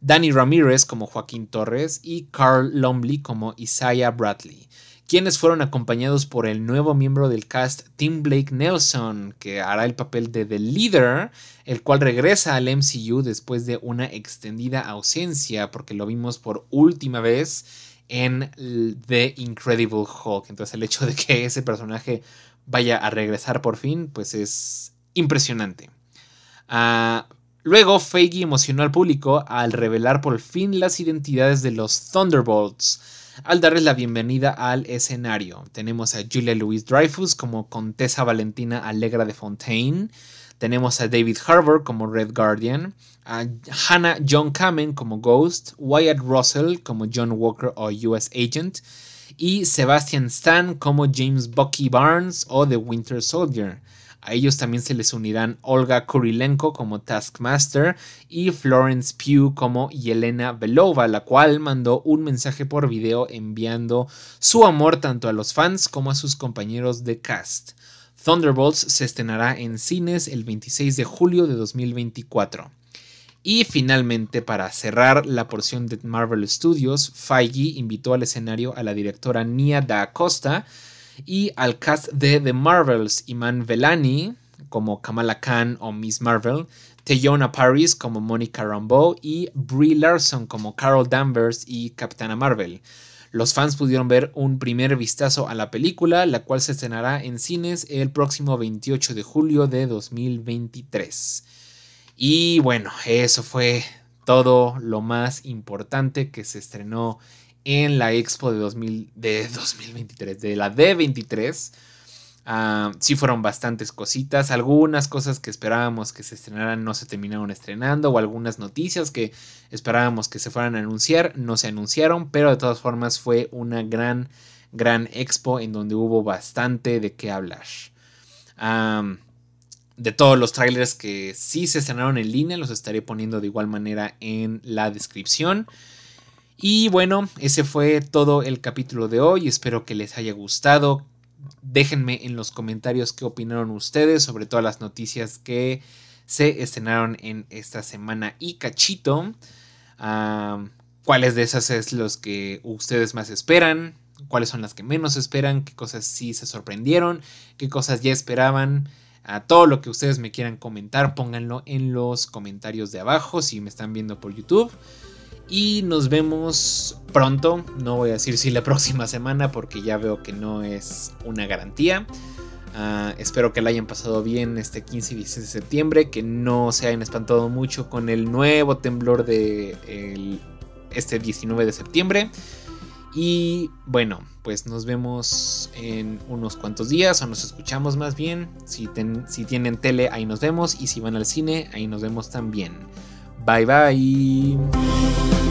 Danny Ramirez como Joaquín Torres y Carl Lumbly como Isaiah Bradley, quienes fueron acompañados por el nuevo miembro del cast Tim Blake Nelson, que hará el papel de The Leader, el cual regresa al MCU después de una extendida ausencia, porque lo vimos por última vez en The Incredible Hulk. Entonces el hecho de que ese personaje vaya a regresar por fin, pues es impresionante. Ah, luego, Feige emocionó al público al revelar por fin las identidades de los Thunderbolts, al darles la bienvenida al escenario. Tenemos a Julia Louis Dreyfus como Contesa Valentina Alegra de Fontaine. Tenemos a David Harbour como Red Guardian, a Hannah John Kamen como Ghost, Wyatt Russell como John Walker o US Agent, y Sebastian Stan como James Bucky Barnes o The Winter Soldier. A ellos también se les unirán Olga Kurilenko como Taskmaster y Florence Pugh como Yelena Belova, la cual mandó un mensaje por video enviando su amor tanto a los fans como a sus compañeros de cast. Thunderbolts se estrenará en cines el 26 de julio de 2024. Y finalmente, para cerrar la porción de Marvel Studios, Feige invitó al escenario a la directora Nia Da Costa y al cast de The Marvels, Iman Velani como Kamala Khan o Miss Marvel, Teyona Paris como Monica Rambeau y Brie Larson como Carol Danvers y Capitana Marvel. Los fans pudieron ver un primer vistazo a la película, la cual se estrenará en cines el próximo 28 de julio de 2023. Y bueno, eso fue todo lo más importante que se estrenó en la Expo de, 2023, de la D23. Ah, sí fueron bastantes cositas, algunas cosas que esperábamos que se estrenaran no se terminaron estrenando o algunas noticias que esperábamos que se fueran a anunciar no se anunciaron, pero de todas formas fue una gran, gran expo en donde hubo bastante de qué hablar. De todos los trailers que sí se estrenaron en línea, los estaré poniendo de igual manera en la descripción. Y bueno, ese fue todo el capítulo de hoy. Espero que les haya gustado. Déjenme en los comentarios qué opinaron ustedes sobre todas las noticias que se estrenaron en esta semana y cachito. ¿Cuáles de esas es los que ustedes más esperan? ¿Cuáles son las que menos esperan? ¿Qué cosas sí se sorprendieron? ¿Qué cosas ya esperaban? A todo lo que ustedes me quieran comentar, pónganlo en los comentarios de abajo si me están viendo por YouTube. Y nos vemos pronto. No voy a decir si la próxima semana porque ya veo que no es una garantía. Ah, espero que la hayan pasado bien este 15 y 16 de septiembre. Que no se hayan espantado mucho con el nuevo temblor de este 19 de septiembre. Y bueno, pues nos vemos en unos cuantos días o nos escuchamos más bien. Si, si tienen tele, ahí nos vemos. Y si van al cine, ahí nos vemos también. Bye bye.